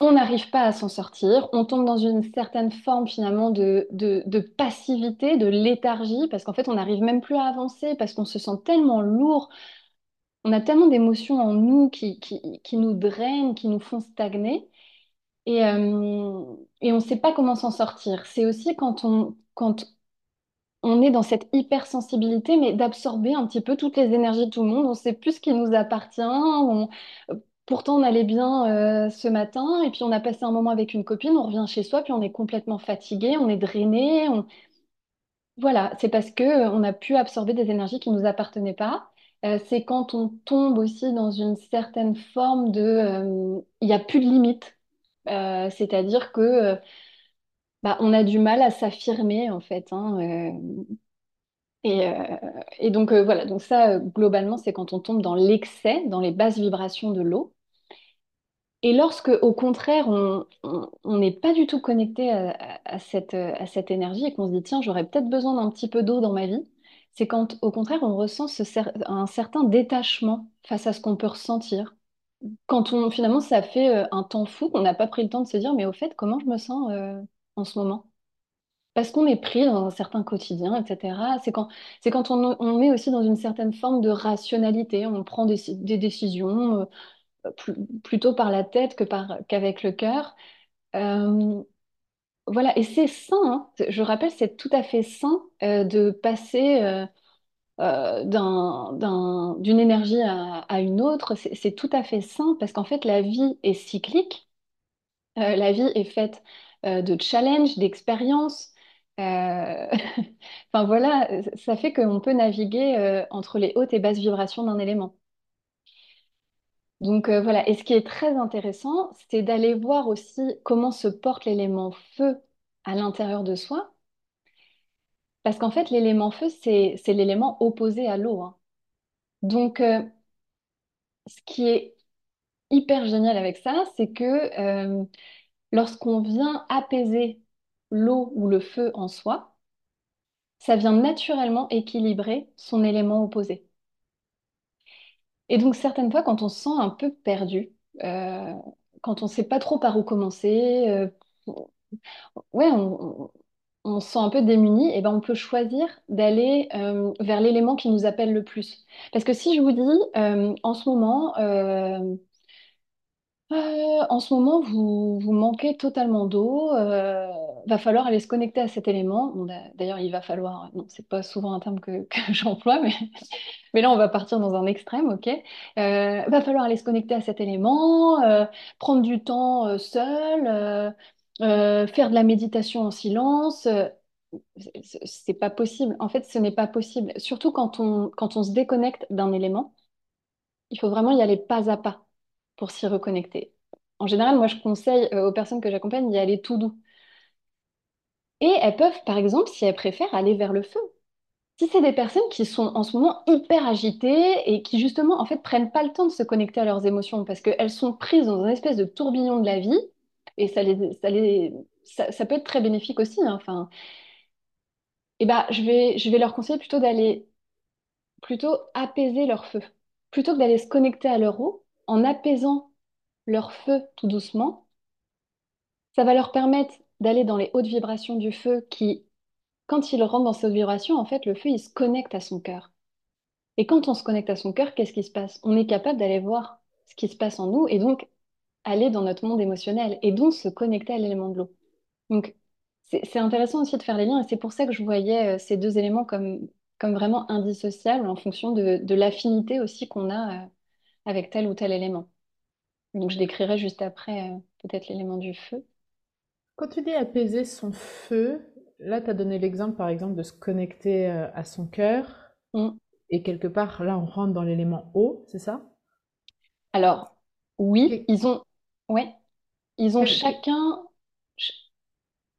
On n'arrive pas à s'en sortir, on tombe dans une certaine forme finalement de, de passivité, de léthargie, parce qu'en fait on n'arrive même plus à avancer, parce qu'on se sent tellement lourd, on a tellement d'émotions en nous qui, nous drainent, qui nous font stagner, et, euh, on ne sait pas comment s'en sortir. C'est aussi quand on, est dans cette hypersensibilité, mais d'absorber un petit peu toutes les énergies de tout le monde. On ne sait plus ce qui nous appartient. Pourtant, on allait bien euh, ce matin, et puis on a passé un moment avec une copine, on revient chez soi, puis on est complètement fatigué, on est drainé. Voilà, c'est parce que euh, on a pu absorber des énergies qui ne nous appartenaient pas. Euh, c'est quand on tombe aussi dans une certaine forme de... euh, Il n'y a plus de limite. Euh, c'est-à-dire que bah, on a du mal à s'affirmer, en fait. hein, et, et donc, voilà, donc ça, globalement, c'est quand on tombe dans l'excès, dans les basses vibrations de l'eau. Et lorsque, au contraire, on n'est pas du tout connecté à, cette, à cette énergie et qu'on se dit, tiens, j'aurais peut-être besoin d'un petit peu d'eau dans ma vie, c'est quand, au contraire, on ressent un certain détachement face à ce qu'on peut ressentir. Quand on, finalement, ça fait euh, un temps fou qu'on n'a pas pris le temps de se dire, mais au fait, comment je me sens euh, en ce moment? Parce qu'on est pris dans un certain quotidien, etc. C'est quand, quand on, on est aussi dans une certaine forme de rationalité, on prend des, décisions euh, plutôt par la tête qu'avec le cœur. Voilà, et c'est sain, hein. Je rappelle, c'est tout à fait sain euh, de passer euh, euh, d'un, d'un- d'une énergie à, une autre. C'est tout à fait sain parce qu'en fait, la vie est cyclique. La vie est faite de challenges, d'expériences. Enfin voilà, ça fait qu'on peut naviguer entre les hautes et basses vibrations d'un élément. Donc euh, voilà, et ce qui est très intéressant, c'est d'aller voir aussi comment se porte l'élément feu à l'intérieur de soi. Parce qu'en fait, l'élément feu, c'est, l'élément opposé à l'eau. hein. Donc, euh, ce qui est hyper génial avec ça, c'est que euh, lorsqu'on vient apaiser l'eau ou le feu en soi, ça vient naturellement équilibrer son élément opposé. Et donc, certaines fois, quand on se sent un peu perdu, euh, quand on ne sait pas trop par où commencer, euh, ouais, on, se sent un peu démuni, et ben on peut choisir d'aller euh, vers l'élément qui nous appelle le plus. Parce que si je vous dis, en ce moment, euh, en ce moment, vous, vous manquez totalement d'eau. euh, va falloir aller se connecter à cet élément. D'ailleurs, il va falloir. Non, c'est pas souvent un terme que, j'emploie, mais, là, on va partir dans un extrême, ok? Euh, va falloir aller se connecter à cet élément, euh, prendre du temps seul, faire de la méditation en silence. euh, c'est c'est pas possible. En fait, ce n'est pas possible. Surtout quand on, quand on se déconnecte d'un élément. Il faut vraiment y aller pas à pas pour s'y reconnecter. En général, moi, je conseille euh, aux personnes que j'accompagne d'y aller tout doux. Et elles peuvent, par exemple, si elles préfèrent, aller vers le feu. Si c'est des personnes qui sont en ce moment hyper agitées et qui, justement, en fait, prennent pas le temps de se connecter à leurs émotions parce qu'elles sont prises dans un espèce de tourbillon de la vie et ça ça les, ça, peut être très bénéfique aussi. hein. Enfin, et ben, je vais, je vais leur conseiller plutôt d'aller plutôt apaiser leur feu. Plutôt que d'aller se connecter à leur eau, en apaisant leur feu tout doucement, ça va leur permettre d'aller dans les hautes vibrations du feu qui, quand ils rentrent dans ces hautes vibrations, en fait, le feu, il se connecte à son cœur. Et quand on se connecte à son cœur, qu'est-ce qui se passe? On est capable d'aller voir ce qui se passe en nous et donc aller dans notre monde émotionnel et donc se connecter à l'élément de l'eau. Donc, c'est intéressant aussi de faire les liens et c'est pour ça que je voyais euh, ces deux éléments comme, comme vraiment indissociables en fonction de, de l'affinité aussi qu'on a euh, avec tel ou tel élément. Donc, je décrirai juste après euh, peut-être l'élément du feu. Quand tu dis apaiser son feu, là, tu as donné l'exemple, par exemple, de se connecter euh, à son cœur. Mm. Et quelque part, là, on rentre dans l'élément eau, c'est ça? Alors, oui, ils ont, ouais, ils ont quel- chacun, ch-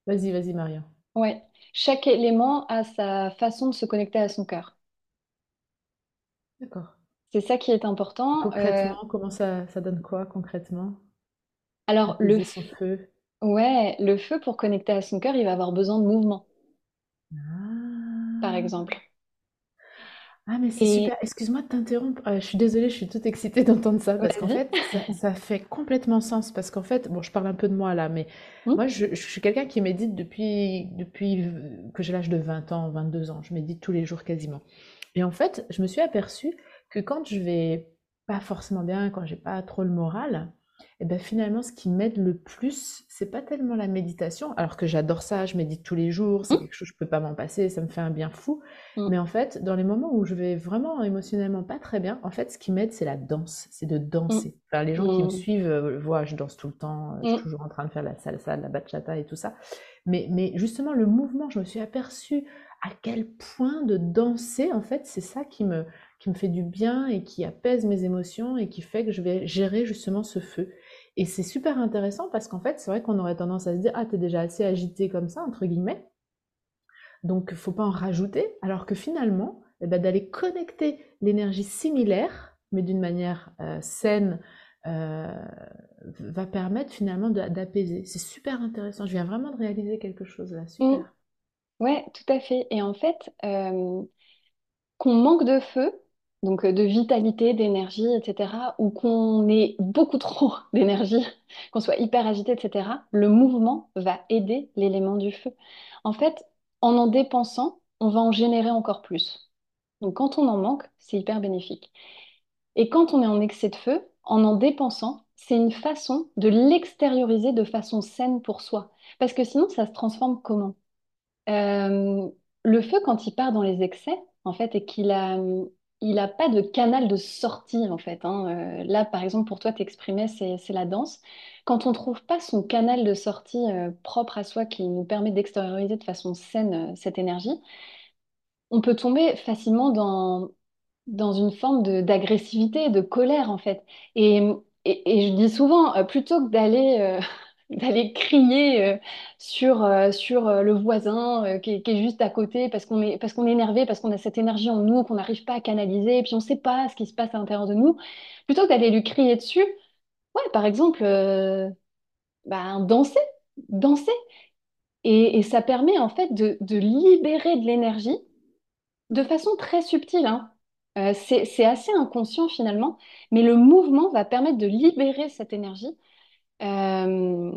Vas-y, vas-y, Marion. ouais, chaque élément a sa façon de se connecter à son cœur. D'accord. C'est ça qui est important. Euh, Concrètement, comment ça, ça donne quoi concrètement? alors, le, feu. ouais, le feu, pour connecter à son cœur, il va avoir besoin de mouvement, par Ah. exemple. Ah, mais c'est super. Excuse-moi de t'interrompre. Euh, je suis désolée, je suis toute excitée d'entendre ça parce qu'en fait, ça, ça fait complètement sens. Parce qu'en fait, bon, je parle un peu de moi là, mais Hmm moi, je, je suis quelqu'un qui médite depuis, depuis que j'ai l'âge de 20 ans, 22 ans. Je médite tous les jours quasiment. Et en fait, je me suis aperçue que quand je vais pas forcément bien, quand j'ai pas trop le moral, et ben finalement, ce qui m'aide le plus, c'est pas tellement la méditation, alors que j'adore ça, je médite tous les jours, c'est Hmm quelque chose je peux pas m'en passer, ça me fait un bien fou. Hmm. Mais en fait, dans les moments où je vais vraiment émotionnellement pas très bien, en fait, ce qui m'aide, c'est la danse, c'est de Hmm. danser. Enfin, les gens qui me suivent euh, voient, je danse tout le temps, euh, je suis toujours en train de faire la salsa, la bachata et tout ça. Mais, mais justement, le mouvement, je me suis aperçue à quel point de danser, en fait, c'est ça qui me, qui me fait du bien et qui apaise mes émotions et qui fait que je vais gérer justement ce feu. Et c'est super intéressant parce qu'en fait, c'est vrai qu'on aurait tendance à se dire, ah, t'es déjà assez agité comme ça, entre guillemets. Donc, faut pas en rajouter, alors que finalement, eh ben, d'aller connecter l'énergie similaire, mais d'une manière euh, saine, euh, va permettre finalement d'apaiser. C'est super intéressant. Je viens vraiment de réaliser quelque chose là. Super. Ouais, tout à fait. Et en fait, euh, qu'on manque de feu, donc euh, de vitalité, d'énergie, etc., ou qu'on ait beaucoup trop d'énergie, qu'on soit hyper agité, etc., le mouvement va aider l'élément du feu. En fait, en en dépensant, on va en générer encore plus. Donc quand on en manque, c'est hyper bénéfique. Et quand on est en excès de feu, en en dépensant, c'est une façon de l'extérioriser de façon saine pour soi. Parce que sinon, ça se transforme comment? Euh, le feu, quand il part dans les excès, en fait, et qu'il a, il a pas de canal de sortie, en fait. hein. Euh, là, par exemple, pour toi, t'exprimer, c'est, c'est la danse. Quand on trouve pas son canal de sortie euh, propre à soi qui nous permet d'extérioriser de façon saine euh, cette énergie, on peut tomber facilement dans, dans une forme d'agressivité, de colère, en fait. Et, et, je dis souvent, plutôt que d'aller d'aller crier euh, sur, euh, sur euh, le voisin qui est, juste à côté parce qu'on est, est énervé, parce qu'on a cette énergie en nous qu'on n'arrive pas à canaliser, et puis on ne sait pas ce qui se passe à l'intérieur de nous, plutôt que d'aller lui crier dessus, ouais, par exemple, bah, danser, danser. Et, ça permet en fait de, de libérer de l'énergie de façon très subtile, hein. C'est assez inconscient finalement, mais le mouvement va permettre de libérer cette énergie. Euh,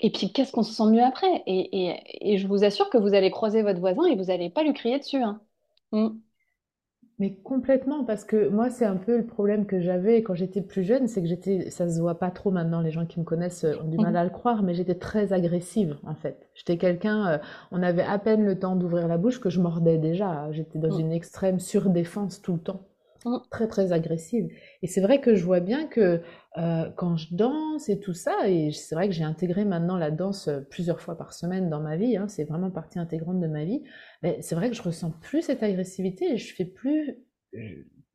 et puis, qu'est-ce qu'on se sent mieux après? Et, et- et je vous assure que vous allez croiser votre voisin et vous n'allez pas lui crier dessus, hein. Mm. Mais complètement, parce que moi, c'est un peu le problème que j'avais quand j'étais plus jeune, c'est que j'étais, ça se voit pas trop maintenant, les gens qui me connaissent euh, ont du mal à le croire, mais j'étais très agressive, en fait. J'étais quelqu'un, euh, on avait à peine le temps d'ouvrir la bouche que je mordais déjà. J'étais dans Mm. une extrême surdéfense tout le temps. Très très agressive. Et c'est vrai que je vois bien que euh, quand je danse et tout ça, et c'est vrai que j'ai intégré maintenant la danse euh, plusieurs fois par semaine dans ma vie, hein, c'est vraiment partie intégrante de ma vie, mais c'est vrai que je ressens plus cette agressivité et je fais plus,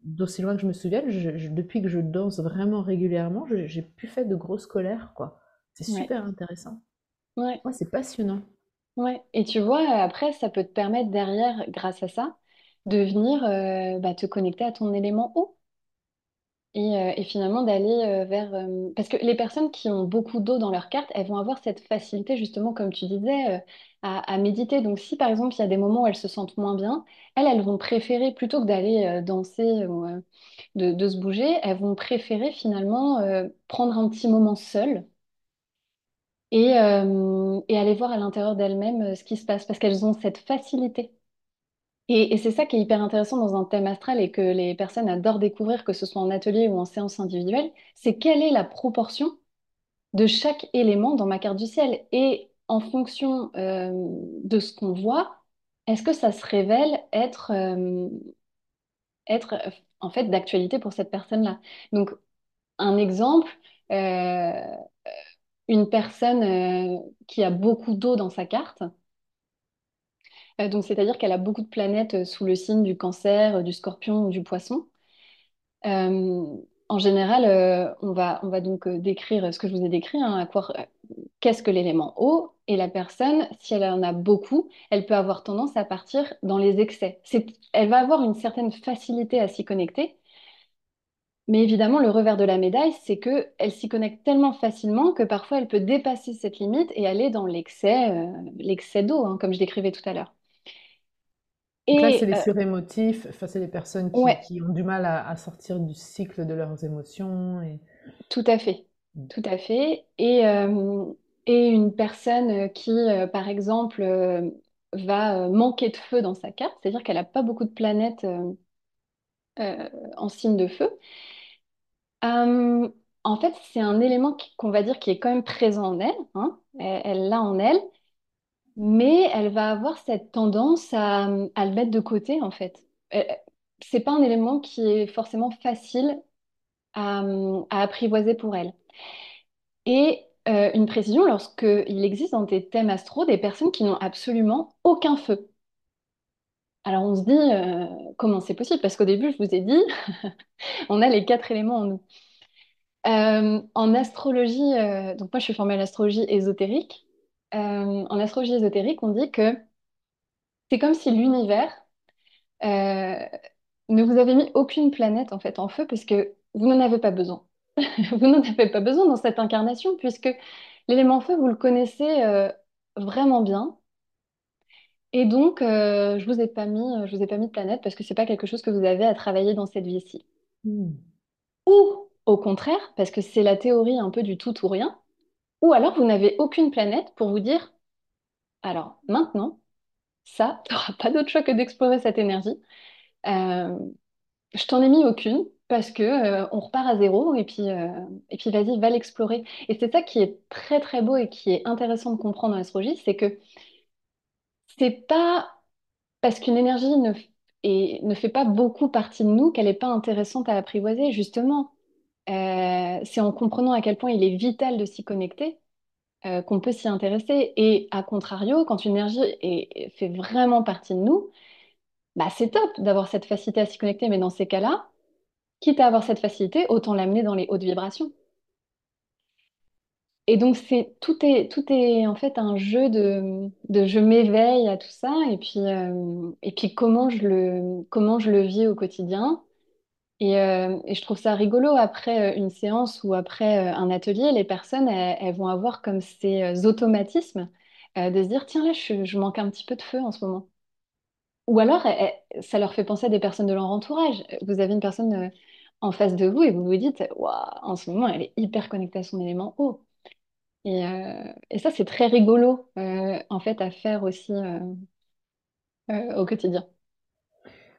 d'aussi loin que je me souvienne, je- je- depuis que je danse vraiment régulièrement, j'ai plus fait de grosses colères, quoi. C'est Ouais, super intéressant. ouais, Ouais, c'est passionnant. ouais. Et tu vois, après, ça peut te permettre derrière, grâce à ça, de venir euh, bah, te connecter à ton élément eau. Et, euh, finalement d'aller euh, vers... Parce que les personnes qui ont beaucoup d'eau dans leur carte, elles vont avoir cette facilité, justement, comme tu disais, à, méditer. Donc si, par exemple, il y a des moments où elles se sentent moins bien, elles, elles vont préférer, plutôt que d'aller danser ou de, se bouger, elles vont préférer finalement prendre un petit moment seul et, et aller voir à l'intérieur d'elles-mêmes ce qui se passe, parce qu'elles ont cette facilité. Et, c'est ça qui est hyper intéressant dans un thème astral et que les personnes adorent découvrir, que ce soit en atelier ou en séance individuelle, c'est quelle est la proportion de chaque élément dans ma carte du ciel. Et en fonction euh, de ce qu'on voit, est-ce que ça se révèle être, euh, être en fait d'actualité pour cette personne-là? Donc, un exemple, euh, une personne qui a beaucoup d'eau dans sa carte, euh, donc c'est-à-dire qu'elle a beaucoup de planètes euh, sous le signe du cancer, euh, du scorpion ou du poisson. En général, on va, on va donc décrire ce que je vous ai décrit, hein, qu'est-ce que l'élément eau, et la personne, si elle en a beaucoup, elle peut avoir tendance à partir dans les excès. Elle va avoir une certaine facilité à s'y connecter, mais évidemment, le revers de la médaille, c'est que elle s'y connecte tellement facilement que parfois elle peut dépasser cette limite et aller dans l'excès, l'excès d'eau, hein, comme je décrivais tout à l'heure. Donc là, c'est Et les euh, surémotifs, enfin, c'est les personnes qui, ouais, qui ont du mal à, à sortir du cycle de leurs émotions et... Tout à fait, tout à fait. Et, euh, et une personne qui, euh, par exemple, euh, va manquer de feu dans sa carte, c'est-à-dire qu'elle n'a pas beaucoup de planètes en signe de feu, en fait, c'est un élément qui- qu'on va dire qui est quand même présent en elle, hein. Elle elle l'a en elle, mais elle va avoir cette tendance à, le mettre de côté, en fait. Euh, C'est pas un élément qui est forcément facile à apprivoiser pour elle. Et euh, une précision, lorsqu'il existe dans tes thèmes astro des personnes qui n'ont absolument aucun feu. Alors on se dit, euh, comment c'est possible? Parce qu'au début, je vous ai dit, on a les quatre éléments en nous. En astrologie, donc moi je suis formée à l'astrologie ésotérique. Euh, en astrologie ésotérique, on dit que c'est comme si l'univers euh, ne vous avait mis aucune planète en fait en feu parce que vous n'en avez pas besoin. Vous n'en avez pas besoin dans cette incarnation puisque l'élément feu, vous le connaissez euh, vraiment bien. Et donc, euh, je vous ai pas mis, je vous ai pas mis de planète parce que c'est pas quelque chose que vous avez à travailler dans cette vie-ci. Hmm. Ou au contraire, parce que c'est la théorie un peu du tout ou rien. Ou alors vous n'avez aucune planète pour vous dire, alors maintenant, ça, tu n'auras pas d'autre choix que d'explorer cette énergie. Euh, je t'en ai mis aucune parce que euh, on repart à zéro et puis, euh, puis vas-y, va l'explorer. Et c'est ça qui est très très beau et qui est intéressant de comprendre en astrologie, c'est que c'est pas parce qu'une énergie ne, et ne fait pas beaucoup partie de nous qu'elle n'est pas intéressante à apprivoiser. Justement, Euh, c'est en comprenant à quel point il est vital de s'y connecter euh, qu'on peut s'y intéresser. Et à contrario, quand une énergie fait vraiment partie de nous, bah c'est top d'avoir cette facilité à s'y connecter, mais dans ces cas-là, quitte à avoir cette facilité, autant l'amener dans les hautes vibrations. Et donc c'est tout est tout est en fait un jeu de, de je m'éveille à tout ça et puis euh, et puis comment je le comment je le vis au quotidien? Et, euh, et je trouve ça rigolo après euh, une séance ou après euh, un atelier, les personnes, elles, vont avoir comme ces automatismes de se dire, tiens, là, je, manque un petit peu de feu en ce moment. Ou alors, ça leur fait penser à des personnes de leur entourage. Vous avez une personne en face de vous et vous vous dites, waouh, en ce moment, elle est hyper connectée à son élément eau. Et, et ça, c'est très rigolo, en fait, à faire aussi au quotidien.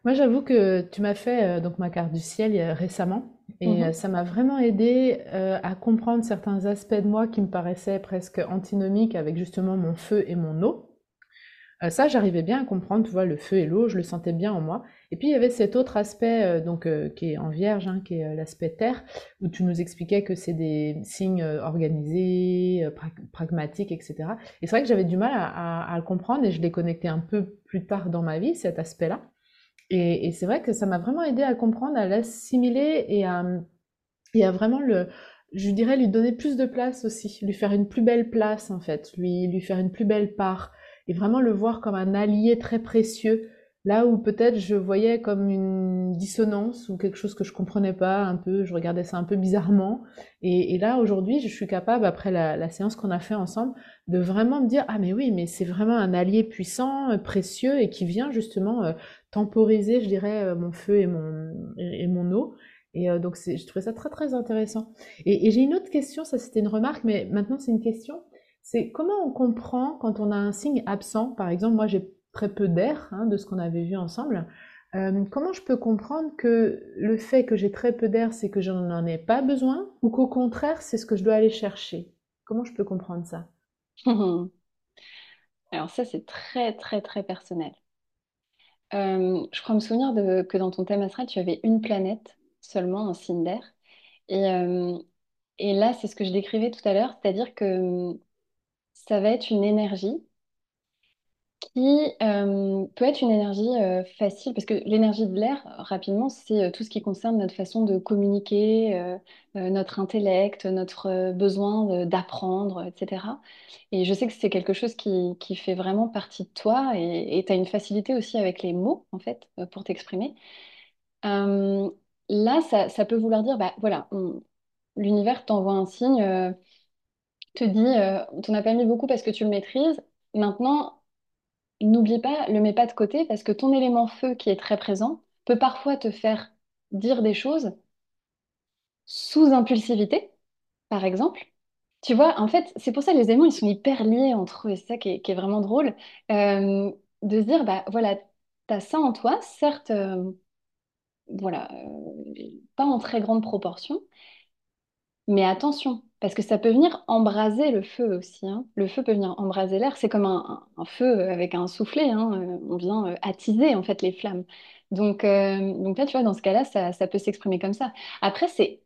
Moi, j'avoue que tu m'as fait euh, donc ma carte du ciel euh, récemment et euh, Mhm. ça m'a vraiment aidé euh, à comprendre certains aspects de moi qui me paraissaient presque antinomiques avec justement mon feu et mon eau. Euh, ça, j'arrivais bien à comprendre, tu vois, le feu et l'eau, je le sentais bien en moi. Et puis il y avait cet autre aspect euh, donc euh, qui est en vierge, hein, qui est euh, l'aspect terre, où tu nous expliquais que c'est des signes euh, organisés, euh, prag- pragmatiques, etc. Et c'est vrai que j'avais du mal à, à- à le comprendre et je l'ai connecté un peu plus tard dans ma vie, cet aspect-là. Et, c'est vrai que ça m'a vraiment aidé à comprendre, à l'assimiler et à, et à vraiment le, je dirais, lui donner plus de place aussi, lui faire une plus belle place en fait, lui, lui faire une plus belle part et vraiment le voir comme un allié très précieux. Là où peut-être je voyais comme une dissonance ou quelque chose que je comprenais pas un peu, je regardais ça un peu bizarrement. Et, là aujourd'hui, je suis capable, après la, séance qu'on a fait ensemble, de vraiment me dire ah mais oui, mais c'est vraiment un allié puissant, euh, précieux et qui vient justement euh, temporiser, je dirais, euh, mon feu et mon, mon eau. Et donc, je trouvais ça très, très intéressant. Et, et j'ai une autre question, ça c'était une remarque, mais maintenant c'est une question. C'est comment on comprend quand on a un signe absent, par exemple, moi j'ai très peu d'air hein, de ce qu'on avait vu ensemble. Euh, comment je peux comprendre que le fait que j'ai très peu d'air, c'est que je n'en ai pas besoin, ou qu'au contraire, c'est ce que je dois aller chercher? Comment je peux comprendre ça? Alors ça, c'est très, très, très personnel. Euh, je crois me souvenir de, que dans ton thème astral, tu avais une planète seulement en signe d'air. Et, euh, et là, c'est ce que je décrivais tout à l'heure, c'est-à-dire que euh, ça va être une énergie qui euh, peut être une énergie euh, facile, parce que l'énergie de l'air, rapidement, c'est euh, tout ce qui concerne notre façon de communiquer, notre intellect, notre besoin d'apprendre, etc. Et je sais que c'est quelque chose qui, qui fait vraiment partie de toi, et tu as une facilité aussi avec les mots, en fait, pour t'exprimer. Là, ça, peut vouloir dire, bah voilà, l'univers t'envoie un signe, te dit, on t'en a pas mis beaucoup parce que tu le maîtrises. Maintenant, n'oublie pas, le mets pas de côté parce que ton élément feu qui est très présent peut parfois te faire dire des choses sous impulsivité, par exemple. Tu vois, en fait, c'est pour ça que les éléments, ils sont hyper liés entre eux et c'est ça qui est, vraiment drôle. Euh, de se dire, bah voilà, t'as ça en toi, certes, euh, voilà, euh, pas en très grande proportion, Mais attention, parce que ça peut venir embraser le feu aussi. hein. Le feu peut venir embraser l'air. C'est comme un, feu avec un soufflet. hein. Euh, On vient euh, attiser en fait les flammes. Donc, euh, donc là, tu vois, dans ce cas-là, ça, peut s'exprimer comme ça. Après, c'est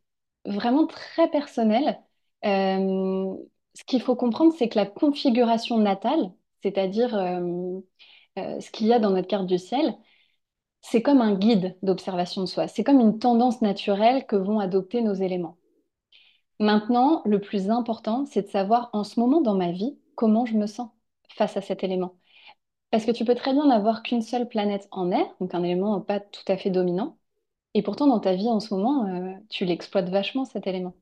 vraiment très personnel. Ce qu'il faut comprendre, c'est que la configuration natale, c'est-à-dire ce qu'il y a dans notre carte du ciel, c'est comme un guide d'observation de soi. C'est comme une tendance naturelle que vont adopter nos éléments. Maintenant, le plus important, c'est de savoir en ce moment dans ma vie comment je me sens face à cet élément. Parce que tu peux très bien n'avoir qu'une seule planète en air, donc un élément pas tout à fait dominant, et pourtant dans ta vie en ce moment, euh, tu l'exploites vachement cet élément.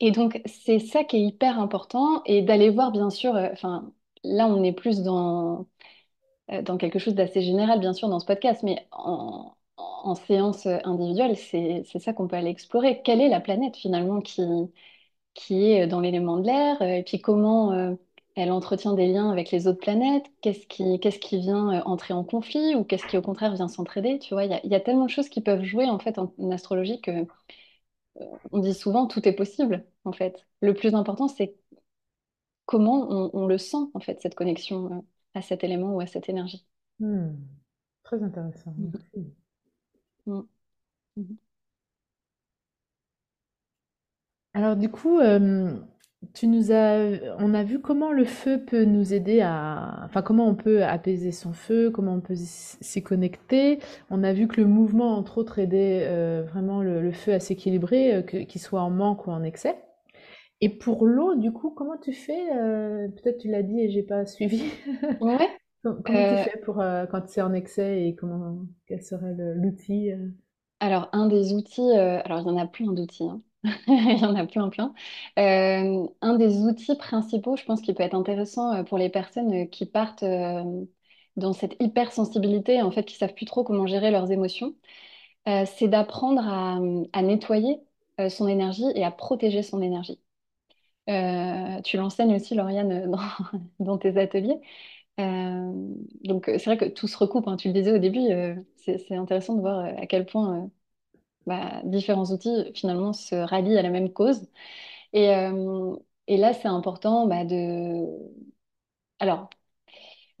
Et donc c'est ça qui est hyper important, et d'aller voir bien sûr, euh, là on est plus dans euh, dans quelque chose d'assez général, bien sûr, dans ce podcast, mais en, en séance individuelle, c'est, ça qu'on peut aller explorer. Quelle est la planète finalement qui, qui est dans l'élément de l'air, euh, et puis comment euh, elle entretient des liens avec les autres planètes, qu'est-ce qui, qu'est-ce qui vient euh, entrer en conflit, ou qu'est-ce qui au contraire vient s'entraider, tu vois, il y y a tellement de choses qui peuvent jouer en fait en, en astrologie que on dit souvent tout est possible en fait. Le plus important, c'est comment on, on le sent en fait, cette connexion à cet élément ou à cette énergie. Hmm. Très intéressant, Mhm. merci. Mhm. Mhm. Alors du coup, euh, tu nous as, on a vu comment le feu peut nous aider à, enfin comment on peut apaiser son feu, comment on peut s- s'y connecter. On a vu que le mouvement, entre autres, aidait euh, vraiment le, le feu à s'équilibrer, euh, que- qu'il soit en manque ou en excès. Et pour l'eau, du coup, comment tu fais? euh, peut-être tu l'as dit et j'ai pas suivi. Ouais. Com- Comment tu Euh, fais pour euh, quand c'est en excès et comment quel serait l'outil? euh? Alors, un des outils, alors il y en a plein d'outils, hein. Il y en a plein, plein. Euh, un des outils principaux, je pense, qui peut être intéressant pour les personnes qui partent euh, dans cette hypersensibilité, en fait, qui savent plus trop comment gérer leurs émotions, euh, c'est d'apprendre à, à nettoyer son énergie et à protéger son énergie. Tu l'enseignes aussi, Lauriane, dans, dans tes ateliers. Euh, donc, c'est vrai que tout se recoupe, hein. Tu le disais au début, euh, c'est intéressant de voir euh, à quel point... euh, bah, différents outils finalement se rallient à la même cause. Et, euh, et là, c'est important bah, de... Alors,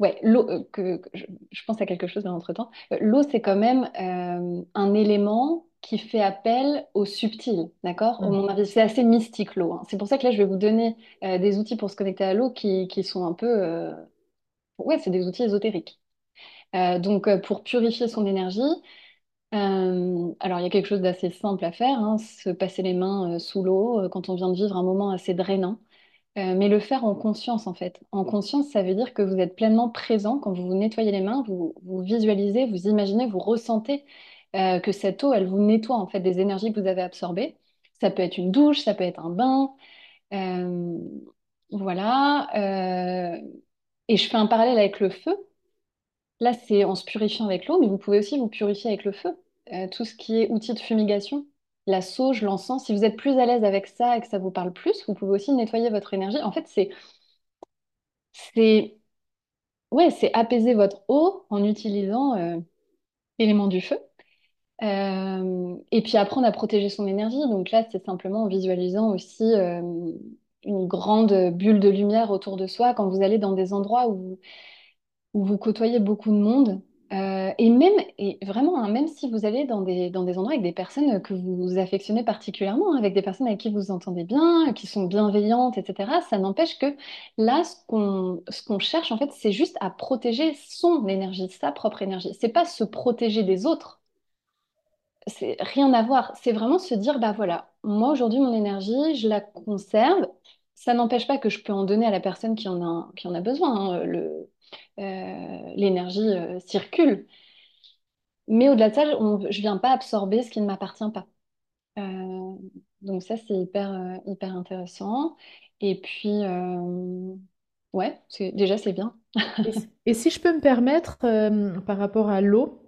ouais, l'eau, euh, que, que je, je pense à quelque chose entre-temps. Euh, l'eau, c'est quand même euh, un élément qui fait appel au subtil, d'accord? Avis, c'est assez mystique l'eau. hein. C'est pour ça que là, je vais vous donner euh, des outils pour se connecter à l'eau qui, qui sont un peu... euh, Ouais, c'est des outils ésotériques. Euh, donc, euh, pour purifier son énergie, Euh, alors, il y a quelque chose d'assez simple à faire, hein, se passer les mains sous l'eau quand on vient de vivre un moment assez drainant, mais le faire en conscience en fait. En conscience, ça veut dire que vous êtes pleinement présent quand vous vous nettoyez les mains, vous, vous visualisez, vous imaginez, vous ressentez que cette eau, elle vous nettoie en fait des énergies que vous avez absorbées. Ça peut être une douche, ça peut être un bain, voilà. Et je fais un parallèle avec le feu. Là, c'est en se purifiant avec l'eau, mais vous pouvez aussi vous purifier avec le feu. Euh, tout ce qui est outil de fumigation, la sauge, l'encens, si vous êtes plus à l'aise avec ça et que ça vous parle plus, vous pouvez aussi nettoyer votre énergie. En fait, c'est, c'est, ouais, c'est apaiser votre eau en utilisant euh, l'élément du feu. Euh, et puis apprendre à protéger son énergie. Donc là, c'est simplement en visualisant aussi euh, une grande bulle de lumière autour de soi quand vous allez dans des endroits où où vous côtoyez beaucoup de monde. Euh, et même, et vraiment, hein, même si vous allez dans des, dans des endroits avec des personnes que vous affectionnez particulièrement, hein, avec des personnes avec qui vous entendez bien, qui sont bienveillantes, etc., ça n'empêche que là, ce qu'on, ce qu'on cherche, en fait, c'est juste à protéger son énergie, sa propre énergie. C'est pas se protéger des autres. C'est rien à voir. C'est vraiment se dire, bah voilà, moi aujourd'hui, mon énergie, je la conserve. Ça n'empêche pas que je peux en donner à la personne qui en a, besoin. hein. Euh, l'énergie euh, circule. Mais au-delà de ça, je viens pas absorber ce qui ne m'appartient pas. Euh, donc ça, c'est hyper, hyper intéressant. Et puis, ouais, c'est, déjà, c'est bien. Et, si je peux me permettre, par rapport à l'eau,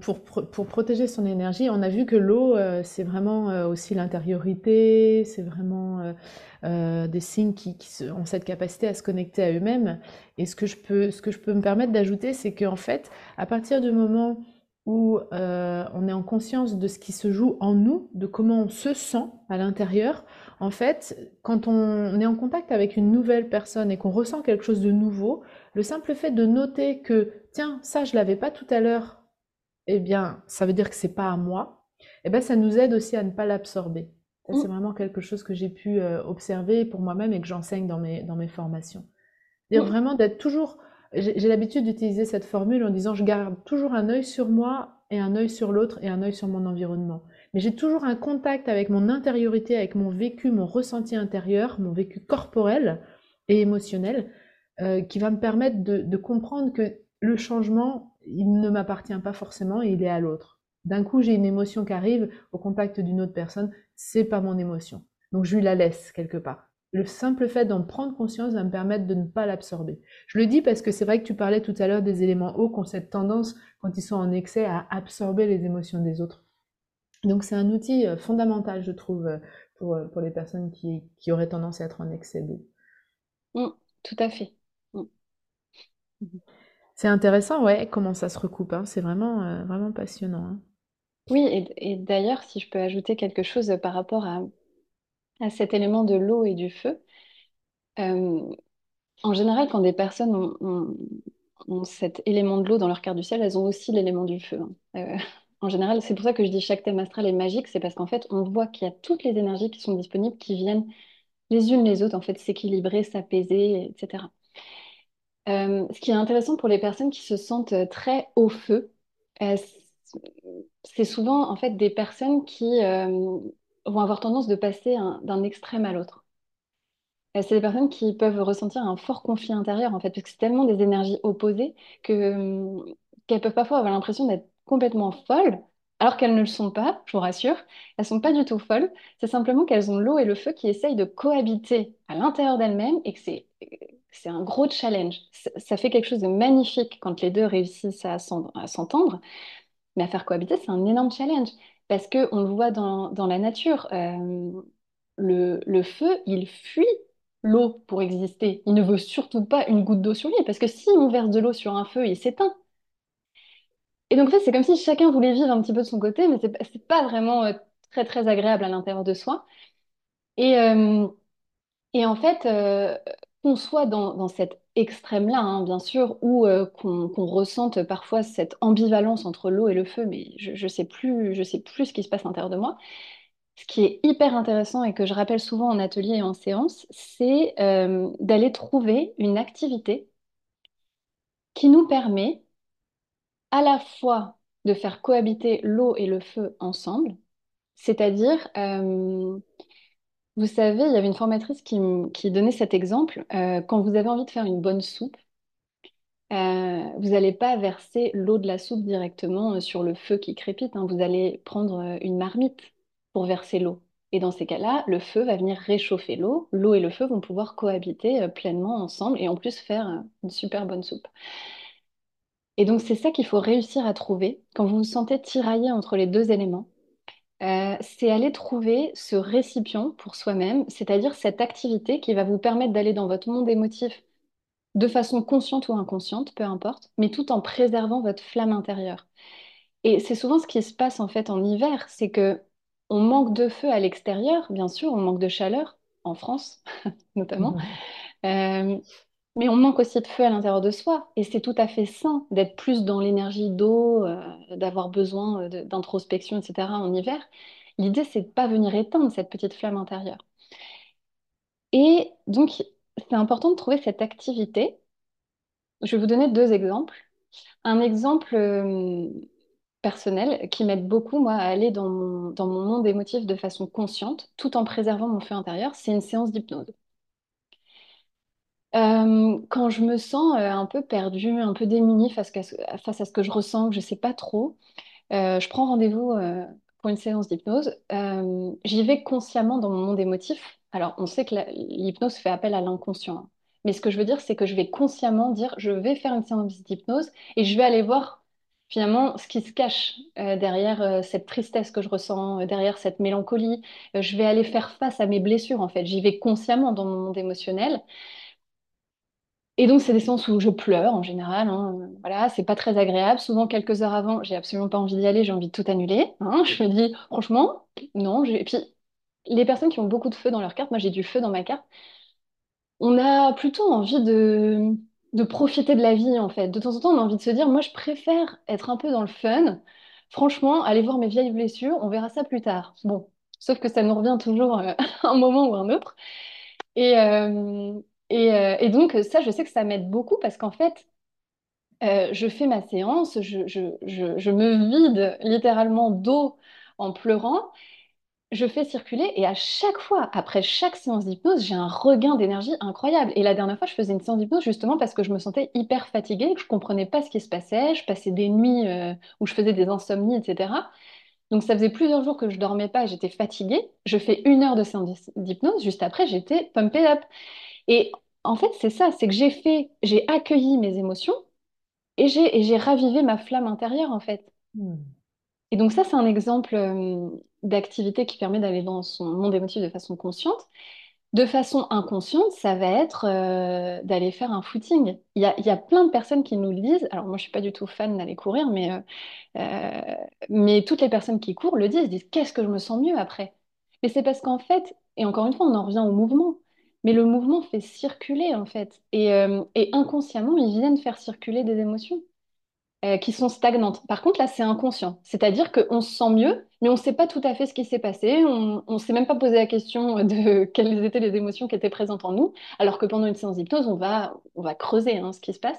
Pour, pro- pour protéger son énergie, on a vu que l'eau, euh, c'est vraiment euh, aussi l'intériorité, c'est vraiment euh, euh, des signes qui, ont cette capacité à se connecter à eux-mêmes. Et ce que je peux, ce que je peux me permettre d'ajouter, c'est qu'en fait, à partir du moment où euh, on est en conscience de ce qui se joue en nous, de comment on se sent à l'intérieur, en fait, quand on est en contact avec une nouvelle personne et qu'on ressent quelque chose de nouveau, le simple fait de noter que, tiens, ça, je l'avais pas tout à l'heure eh bien, ça veut dire que c'est pas à moi, eh ben, ça nous aide aussi à ne pas l'absorber. Ça, c'est Mm, vraiment quelque chose que j'ai pu euh, observer pour moi-même et que j'enseigne dans mes, dans mes formations. C'est-à-dire mm, vraiment d'être toujours, j'ai j'ai l'habitude d'utiliser cette formule en disant je garde toujours un œil sur moi et un œil sur l'autre et un œil sur mon environnement. Mais j'ai toujours un contact avec mon intériorité, avec mon vécu, mon ressenti intérieur, mon vécu corporel et émotionnel, euh, qui va me permettre de, de comprendre que le changement, il ne m'appartient pas forcément et il est à l'autre. D'un coup, j'ai une émotion qui arrive au contact d'une autre personne, c'est pas mon émotion. Donc je lui la laisse quelque part. le simple fait d'en prendre conscience va me permettre de ne pas l'absorber. Je le dis parce que c'est vrai que tu parlais tout à l'heure des éléments hauts qui ont cette tendance, quand ils sont en excès, à absorber les émotions des autres. Donc c'est un outil euh, fondamental, je trouve, euh, pour, euh, pour les personnes qui, qui auraient tendance à être en excès d'eau. Mm, tout à fait. Mm. C'est intéressant, ouais, comment ça se recoupe. hein. C'est vraiment, vraiment passionnant. hein. Oui, et, d'ailleurs, si je peux ajouter quelque chose par rapport à, cet élément de l'eau et du feu, euh, en général, quand des personnes ont cet élément de l'eau dans leur carte du ciel, elles ont aussi l'élément du feu. hein. Euh, en général, c'est pour ça que je dis chaque thème astral est magique, c'est parce qu'en fait, on voit qu'il y a toutes les énergies qui sont disponibles, qui viennent les unes les autres, en fait, s'équilibrer, s'apaiser, etc. Euh, ce qui est intéressant pour les personnes qui se sentent très au feu, euh, c'est souvent en fait des personnes qui euh, vont avoir tendance de passer un- d'un extrême à l'autre. Euh, C'est des personnes qui peuvent ressentir un fort conflit intérieur, en fait, parce que c'est tellement des énergies opposées que, euh, qu'elles peuvent parfois avoir l'impression d'être complètement folles, alors qu'elles ne le sont pas, je vous rassure. Elles sont pas du tout folles. C'est simplement qu'elles ont l'eau et le feu qui essayent de cohabiter à l'intérieur d'elles-mêmes et que c'est, c'est un gros challenge. Ça, fait quelque chose de magnifique quand les deux réussissent à s'en- à s'entendre, mais à faire cohabiter, c'est un énorme challenge. Parce que on le voit dans, dans la nature. euh, le, le feu, il fuit l'eau pour exister. Il ne veut surtout pas une goutte d'eau sur lui, parce que si on verse de l'eau sur un feu, il s'éteint. Et donc, en fait, c'est comme si chacun voulait vivre un petit peu de son côté, mais c'est pas vraiment euh, très, très agréable à l'intérieur de soi. Et, euh, et en fait, soit dans, cet extrême-là, hein, bien sûr, ou euh, qu'on ressente parfois cette ambivalence entre l'eau et le feu, mais je, je sais plus, sais plus ce qui se passe à l'intérieur de moi. Ce qui est hyper intéressant et que je rappelle souvent en atelier et en séance, c'est euh, d'aller trouver une activité qui nous permet à la fois de faire cohabiter l'eau et le feu ensemble, c'est-à-dire, euh, vous savez, il y avait une formatrice qui, donnait cet exemple, euh, quand vous avez envie de faire une bonne soupe, Euh, vous n'allez pas verser l'eau de la soupe directement euh, sur le feu qui crépite, hein. Vous allez prendre une marmite pour verser l'eau. Et dans ces cas-là, le feu va venir réchauffer l'eau. L'eau et le feu vont pouvoir cohabiter pleinement ensemble et en plus faire une super bonne soupe. Et donc c'est ça qu'il faut réussir à trouver quand vous vous sentez tiraillé entre les deux éléments. Euh, c'est aller trouver ce récipient pour soi-même, c'est-à-dire cette activité qui va vous permettre d'aller dans votre monde émotif de façon consciente ou inconsciente, peu importe, mais tout en préservant votre flamme intérieure. Et c'est souvent ce qui se passe en fait en hiver, c'est que on manque de feu à l'extérieur, bien sûr, on manque de chaleur, en France notamment, Euh, mais on manque aussi de feu à l'intérieur de soi. Et c'est tout à fait sain d'être plus dans l'énergie d'eau, euh, d'avoir besoin euh, d'introspection, etc. en hiver. L'idée, c'est de pas venir éteindre cette petite flamme intérieure. Et donc, c'est important de trouver cette activité. Je vais vous donner deux exemples. Un exemple euh, personnel qui m'aide beaucoup, moi, à aller dans mon, dans mon monde émotif de façon consciente, tout en préservant mon feu intérieur, c'est une séance d'hypnose. Euh, quand je me sens euh, un peu perdue, un peu démunie face à, ce que je ressens, que je ne sais pas trop, euh, je prends rendez-vous pour une séance d'hypnose. J'y vais consciemment dans mon monde émotif. Alors, on sait que l'hypnose fait appel à l'inconscient. hein. Mais ce que je veux dire, c'est que je vais consciemment dire, je vais faire une séance d'hypnose et je vais aller voir finalement ce qui se cache derrière cette tristesse que je ressens, derrière cette mélancolie. Je vais aller faire face à mes blessures, en fait. J'y vais consciemment dans mon monde émotionnel. Et donc, c'est des séances où je pleure en général. hein. Voilà, c'est pas très agréable. Souvent, quelques heures avant, j'ai absolument pas envie d'y aller, j'ai envie de tout annuler. hein. Je me dis, franchement, non. Et puis, les personnes qui ont beaucoup de feu dans leur carte, moi j'ai du feu dans ma carte, on a plutôt envie de, profiter de la vie en fait. De temps en temps, on a envie de se dire, moi je préfère être un peu dans le fun. Franchement, aller voir mes vieilles blessures, on verra ça plus tard. Bon, sauf que ça nous revient toujours euh, un moment ou un autre. Et, euh, et, euh, et donc, ça, je sais que ça m'aide beaucoup parce qu'en fait, euh, je fais ma séance, je, me vide littéralement d'eau en pleurant, je fais circuler et à chaque fois, après chaque séance d'hypnose, j'ai un regain d'énergie incroyable. Et la dernière fois, je faisais une séance d'hypnose justement parce que je me sentais hyper fatiguée, que je comprenais pas ce qui se passait, je passais des nuits euh, où je faisais des insomnies, etc. Donc ça faisait plusieurs jours que je dormais pas, j'étais fatiguée. Je fais une heure de séance d'hypnose, juste après j'étais pumped up. Et en fait c'est ça, c'est que j'ai fait, j'ai accueilli mes émotions et j'ai et j'ai ravivé ma flamme intérieure en fait. Hmm. Et donc ça c'est un exemple euh, d'activité qui permet d'aller dans son monde émotif de façon consciente. De façon inconsciente, ça va être euh, d'aller faire un footing. Il y a, il y a plein de personnes qui nous le disent. Alors moi, je suis pas du tout fan d'aller courir, mais, euh, mais toutes les personnes qui courent le disent, disent, qu'est-ce que je me sens mieux après? Mais c'est parce qu'en fait, et encore une fois, on en revient au mouvement, mais le mouvement fait circuler en fait. Et, euh, inconsciemment, ils viennent faire circuler des émotions euh, qui sont stagnantes. Par contre, là, c'est inconscient. C'est-à-dire qu'on se sent mieux, mais on ne sait pas tout à fait ce qui s'est passé. On ne s'est même pas posé la question de quelles étaient les émotions qui étaient présentes en nous, alors que pendant une séance d'hypnose, on va, creuser hein, ce qui se passe.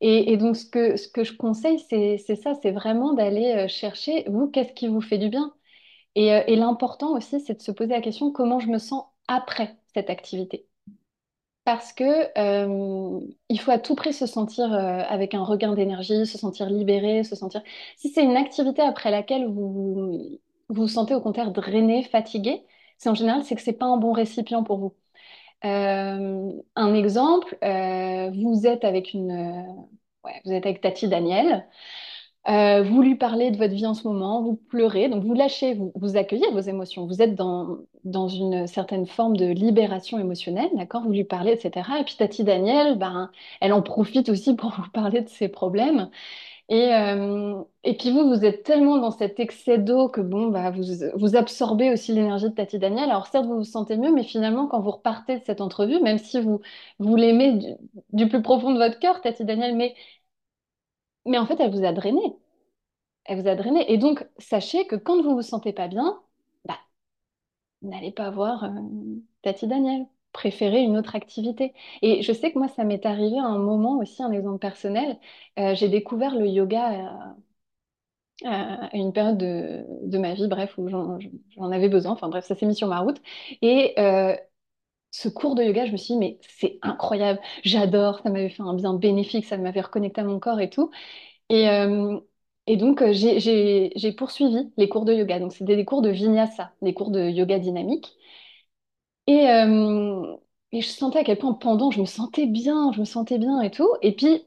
Et, donc, ce que, je conseille, c'est ça, c'est vraiment d'aller euh, chercher, vous, qu'est-ce qui vous fait du bien? Et l'important aussi, c'est de se poser la question, comment je me sens après? Activité? Parce que euh, il faut à tout prix se sentir euh, avec un regain d'énergie, se sentir libéré, se sentir. Si c'est une activité après laquelle vous vous, sentez au contraire drainé, fatigué, c'est en général c'est que c'est pas un bon récipient pour vous. Euh, un exemple, vous êtes avec une, vous êtes avec Tati Daniel. Euh, vous lui parlez de votre vie en ce moment, vous pleurez, donc vous lâchez, vous, accueillez vos émotions, vous êtes dans, dans une certaine forme de libération émotionnelle, d'accord? Vous lui parlez, etc. Et puis Tati Daniel, ben, elle en profite aussi pour vous parler de ses problèmes. Et, euh, et puis vous, vous êtes tellement dans cet excès d'eau que bon, bah, vous, vous absorbez aussi l'énergie de Tati Daniel. Alors certes, vous vous sentez mieux, mais finalement, quand vous repartez de cette entrevue, même si vous, vous l'aimez du, du plus profond de votre cœur, Tati Daniel, mais, mais en fait, elle vous a drainé elle vous a drainé. Et donc, sachez que quand vous vous sentez pas bien, bah, n'allez pas voir euh, Tati Daniel. Préférez une autre activité. Et je sais que moi, ça m'est arrivé à un moment aussi, un exemple personnel. Euh, j'ai découvert le yoga à, à une période de, de ma vie, bref, où j'en avais besoin. Enfin bref, ça s'est mis sur ma route. Et euh, ce cours de yoga, je me suis dit, mais c'est incroyable, j'adore, ça m'avait fait un bien bénéfique, ça m'avait reconnecté à mon corps et tout. Et, euh, donc, euh, j'ai poursuivi les cours de yoga. Donc, c'était des cours de vinyasa, des cours de yoga dynamique. Et, euh, et je sentais à quel point pendant, je me sentais bien, je me sentais bien et tout. Et puis,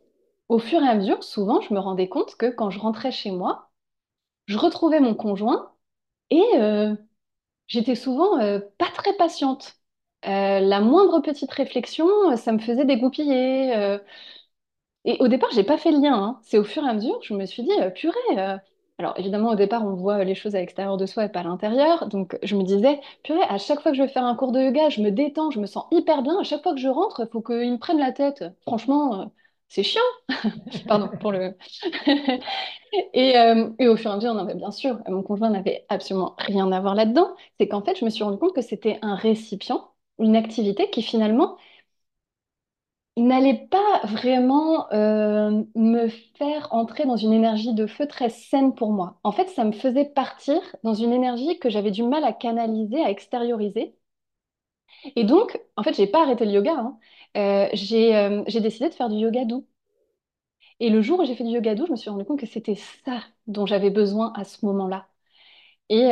au fur et à mesure, souvent, je me rendais compte que quand je rentrais chez moi, je retrouvais mon conjoint et j'étais souvent pas très patiente. Euh, la moindre petite réflexion, euh, ça me faisait dégoupiller. euh, Et au départ, j'ai pas fait le lien. hein. C'est au fur et à mesure, je me suis dit, euh, purée. Alors évidemment, au départ, on voit les choses à l'extérieur de soi et pas à l'intérieur. Donc je me disais, purée, à chaque fois que je vais faire un cours de yoga, je me détends, je me sens hyper bien. À chaque fois que je rentre, il faut qu'ils me prennent la tête. Franchement, c'est chiant. Pardon pour le. Et, et au fur et à mesure, non, mais bien sûr, mon conjoint n'avait absolument rien à voir là-dedans. C'est qu'en fait, je me suis rendu compte que c'était un récipient, une activité qui finalement n'allait pas vraiment euh, me faire entrer dans une énergie de feu très saine pour moi. En fait, ça me faisait partir dans une énergie que j'avais du mal à canaliser, à extérioriser. Et donc, en fait, j'ai pas arrêté le yoga. hein. Euh, j'ai euh, j'ai décidé de faire du yoga doux. Et le jour où j'ai fait du yoga doux, je me suis rendu compte que c'était ça dont j'avais besoin à ce moment-là. Et,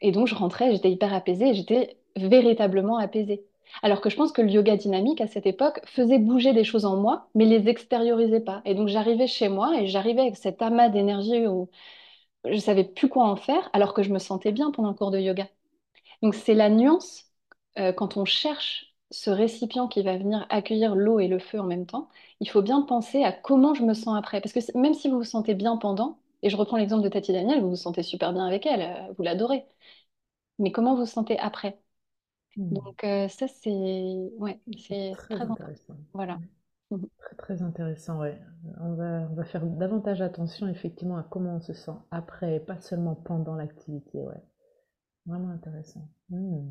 et donc, je rentrais, j'étais hyper apaisée j'étais véritablement apaisée. Alors que je pense que le yoga dynamique, à cette époque, faisait bouger des choses en moi, mais les extériorisait pas. Et donc, j'arrivais chez moi et j'arrivais avec cet amas d'énergie où je savais plus quoi en faire, alors que je me sentais bien pendant le cours de yoga. Donc, c'est la nuance euh, quand on cherche ce récipient qui va venir accueillir l'eau et le feu en même temps, il faut bien penser à comment je me sens après. Parce que même si vous vous sentez bien pendant, et je reprends l'exemple de Tati Daniel, vous vous sentez super bien avec elle, euh, vous l'adorez. Mais comment vous vous sentez après? Hmm. Donc euh, ça, c'est ouais, C'est très intéressant. Voilà. Mhm. Très très intéressant, ouais. On va, on va faire davantage attention effectivement à comment on se sent après, et pas seulement pendant l'activité, ouais. Vraiment intéressant. Hmm.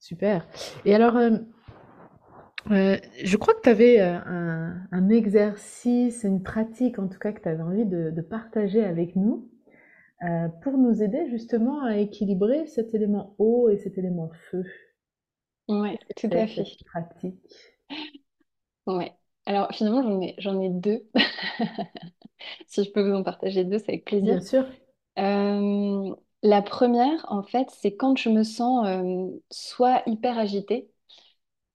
Super. Et alors, euh, euh, je crois que tu avais un, un exercice, une pratique en tout cas que tu avais envie de, de partager avec nous euh, pour nous aider justement à équilibrer cet élément eau et cet élément feu. Que tout à c'est fait. cette pratique? Ouais. Alors finalement, j'en ai, j'en ai deux. Si je peux vous en partager deux, c'est avec plaisir. Bien sûr. Euh, la première, en fait, c'est quand je me sens euh, soit hyper agitée,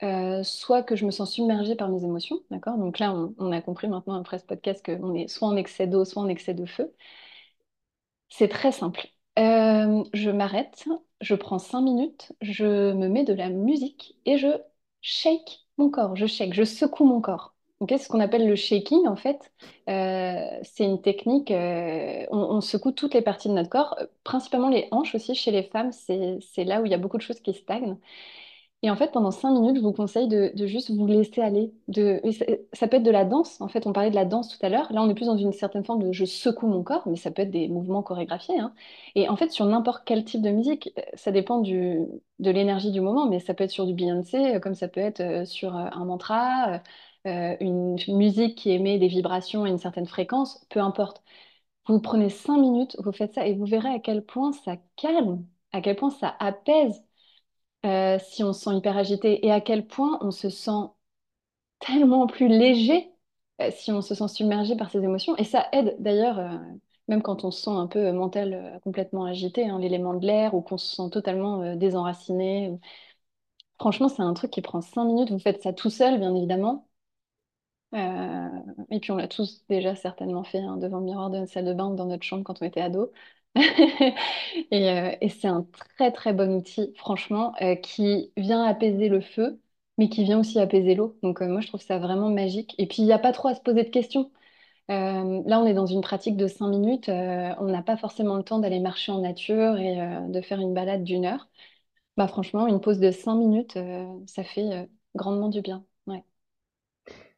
euh, soit que je me sens submergée par mes émotions, d'accord? Donc là, on, on a compris maintenant après ce podcast qu'on est soit en excès d'eau, soit en excès de feu. C'est très simple. Euh, je m'arrête, je prends cinq minutes, je me mets de la musique et je shake mon corps. Je shake, je secoue mon corps. Ok, c'est ce qu'on appelle le shaking en fait. Euh, c'est une technique. euh, on, secoue toutes les parties de notre corps, principalement les hanches aussi chez les femmes. C'est là où il y a beaucoup de choses qui stagnent. Et en fait, pendant cinq minutes, je vous conseille de, juste vous laisser aller. Ça, peut être de la danse. En fait, on parlait de la danse tout à l'heure. Là, on est plus dans une certaine forme de je secoue mon corps, mais ça peut être des mouvements chorégraphiés. hein. Et en fait, sur n'importe quel type de musique, euh, ça dépend de l'énergie du moment, mais ça peut être sur du Beyoncé, euh, comme ça peut être euh, sur un mantra, une musique qui émet des vibrations à une certaine fréquence, peu importe. Vous prenez cinq minutes, vous faites ça et vous verrez à quel point ça calme, à quel point ça apaise euh, si on se sent hyper agité et à quel point on se sent tellement plus léger euh, si on se sent submergé par ses émotions. Et ça aide d'ailleurs, euh, même quand on se sent un peu mental complètement agité, hein, l'élément de l'air ou qu'on se sent totalement désenraciné. Franchement, c'est un truc qui prend cinq minutes. Vous faites ça tout seul, bien évidemment. Et puis on l'a tous déjà certainement fait hein, devant le miroir de notre salle de bain dans notre chambre quand on était ado. Et, euh, et c'est un très très bon outil, franchement, euh, qui vient apaiser le feu, mais qui vient aussi apaiser l'eau. Donc euh, moi je trouve ça vraiment magique. Et puis il n'y a pas trop à se poser de questions. Là on est dans une pratique de 5 minutes. on n'a pas forcément le temps d'aller marcher en nature et de faire une balade d'une heure. Bah franchement, une pause de 5 minutes, ça fait grandement du bien. Ouais.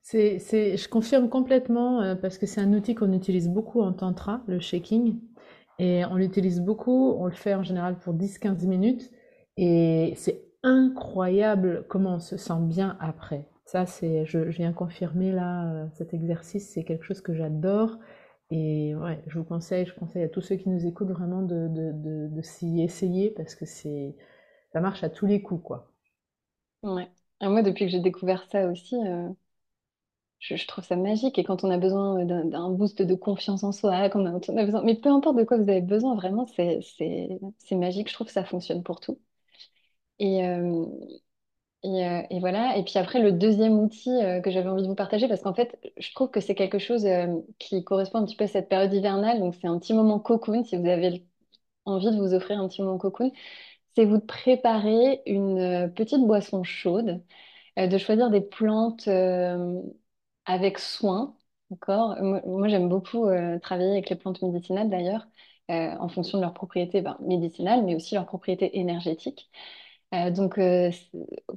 Je confirme complètement parce que c'est un outil qu'on utilise beaucoup en tantra, le shaking. Et on l'utilise beaucoup, on le fait en général pour 10-15 minutes. Et c'est incroyable comment on se sent bien après. Ça, c'est, je, viens confirmer là, euh, cet exercice, c'est quelque chose que j'adore. Et ouais, je vous conseille, je conseille à tous ceux qui nous écoutent vraiment de, de, de, s'y essayer parce que c'est, ça marche à tous les coups, quoi. Ouais. Moi, depuis que j'ai découvert ça aussi, euh, Je, trouve ça magique et quand on a besoin d'un d'un boost de confiance en soi, quand on a, besoin, mais peu importe de quoi vous avez besoin, vraiment, c'est, magique. Je trouve que ça fonctionne pour tout. Et, euh, et, euh, et voilà. Et puis après, le deuxième outil euh, que j'avais envie de vous partager, parce qu'en fait, je trouve que c'est quelque chose euh, qui correspond un petit peu à cette période hivernale. Donc, c'est un petit moment cocoon, si vous avez envie de vous offrir un petit moment cocoon, c'est vous de préparer une euh, petite boisson chaude euh, de choisir des plantes euh, avec soin, d'accord? Moi, j'aime beaucoup euh, travailler avec les plantes médicinales d'ailleurs, euh, en fonction de leurs propriétés ben, médicinales, mais aussi leurs propriétés énergétiques. Euh, donc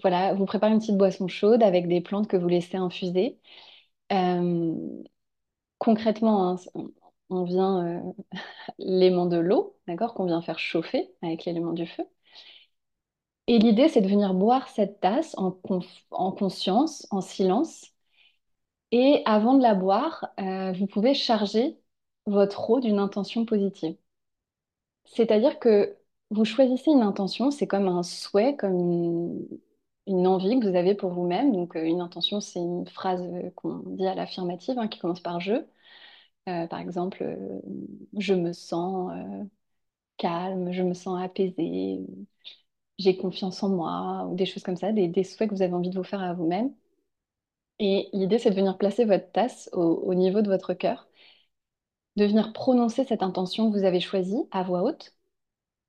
voilà, vous préparez une petite boisson chaude avec des plantes que vous laissez infuser. Concrètement, hein, on vient l'élément de l'eau, d'accord, qu'on vient faire chauffer avec l'élément du feu. Et l'idée, c'est de venir boire cette tasse en conscience, en silence. Et avant de la boire, euh, vous pouvez charger votre eau d'une intention positive. C'est-à-dire que vous choisissez une intention, c'est comme un souhait, comme une, envie que vous avez pour vous-même. Donc, euh, une intention, c'est une phrase euh, qu'on dit à l'affirmative, hein, qui commence par je. Par exemple, je me sens calme, je me sens apaisée, j'ai confiance en moi, ou des choses comme ça, des souhaits que vous avez envie de vous faire à vous-même. Et l'idée, c'est de venir placer votre tasse au, au niveau de votre cœur, de venir prononcer cette intention que vous avez choisie à voix haute.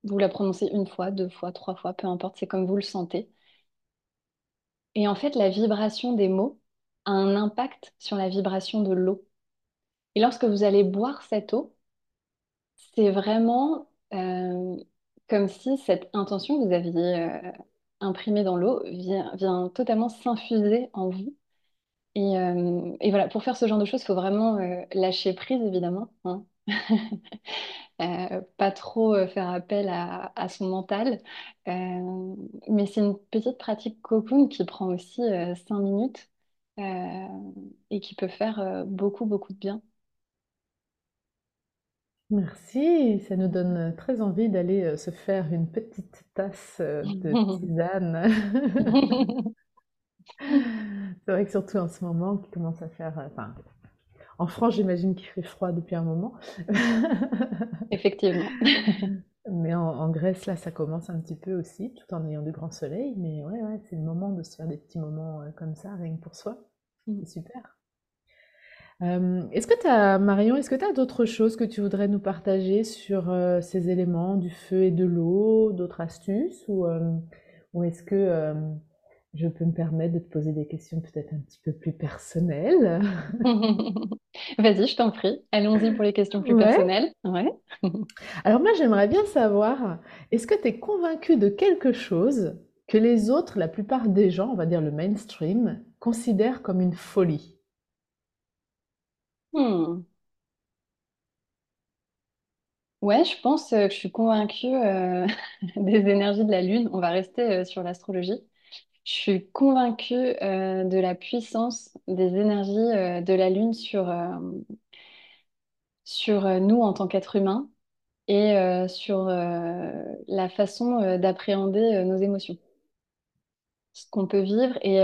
Vous la prononcez une fois, deux fois, trois fois, peu importe, c'est comme vous le sentez. Et en fait, la vibration des mots a un impact sur la vibration de l'eau. Et lorsque vous allez boire cette eau, c'est vraiment euh, comme si cette intention que vous aviez euh, imprimée dans l'eau vient totalement s'infuser en vous Et, euh, et voilà, pour faire ce genre de choses, il faut vraiment euh, lâcher prise, évidemment, hein. Euh, pas trop euh, faire appel à, à son mental. Euh, mais c'est une petite pratique cocoon qui prend aussi euh, cinq minutes euh, et qui peut faire euh, beaucoup, beaucoup de bien. Merci, ça nous donne très envie d'aller euh, se faire une petite tasse euh, de tisane. C'est vrai que surtout en ce moment, qui commence à faire, euh, enfin, En France, j'imagine qu'il fait froid depuis un moment. Effectivement. Mais en, en Grèce, là, ça commence un petit peu aussi, tout en ayant du grand soleil. Mais ouais, ouais, c'est le moment de se faire des petits moments euh, comme ça, rien que pour soi. Mm. C'est super. Euh, est-ce que tu as, Marion, est-ce que tu as d'autres choses que tu voudrais nous partager sur euh, ces éléments du feu et de l'eau, d'autres astuces, ou, euh, ou est-ce que je peux me permettre de te poser des questions peut-être un petit peu plus personnelles? Vas-y, je t'en prie. Allons-y pour les questions plus Ouais. personnelles. Ouais. Alors moi, j'aimerais bien savoir, est-ce que tu es convaincu de quelque chose que les autres, la plupart des gens, on va dire le mainstream, considèrent comme une folie? Hmm. Ouais, je pense euh, que je suis convaincue euh, des énergies de la Lune. On va rester euh, sur l'astrologie. Je suis convaincue euh, de la puissance des énergies euh, de la Lune sur, euh, sur nous en tant qu'êtres humains et sur la façon d'appréhender nos émotions, ce qu'on peut vivre et,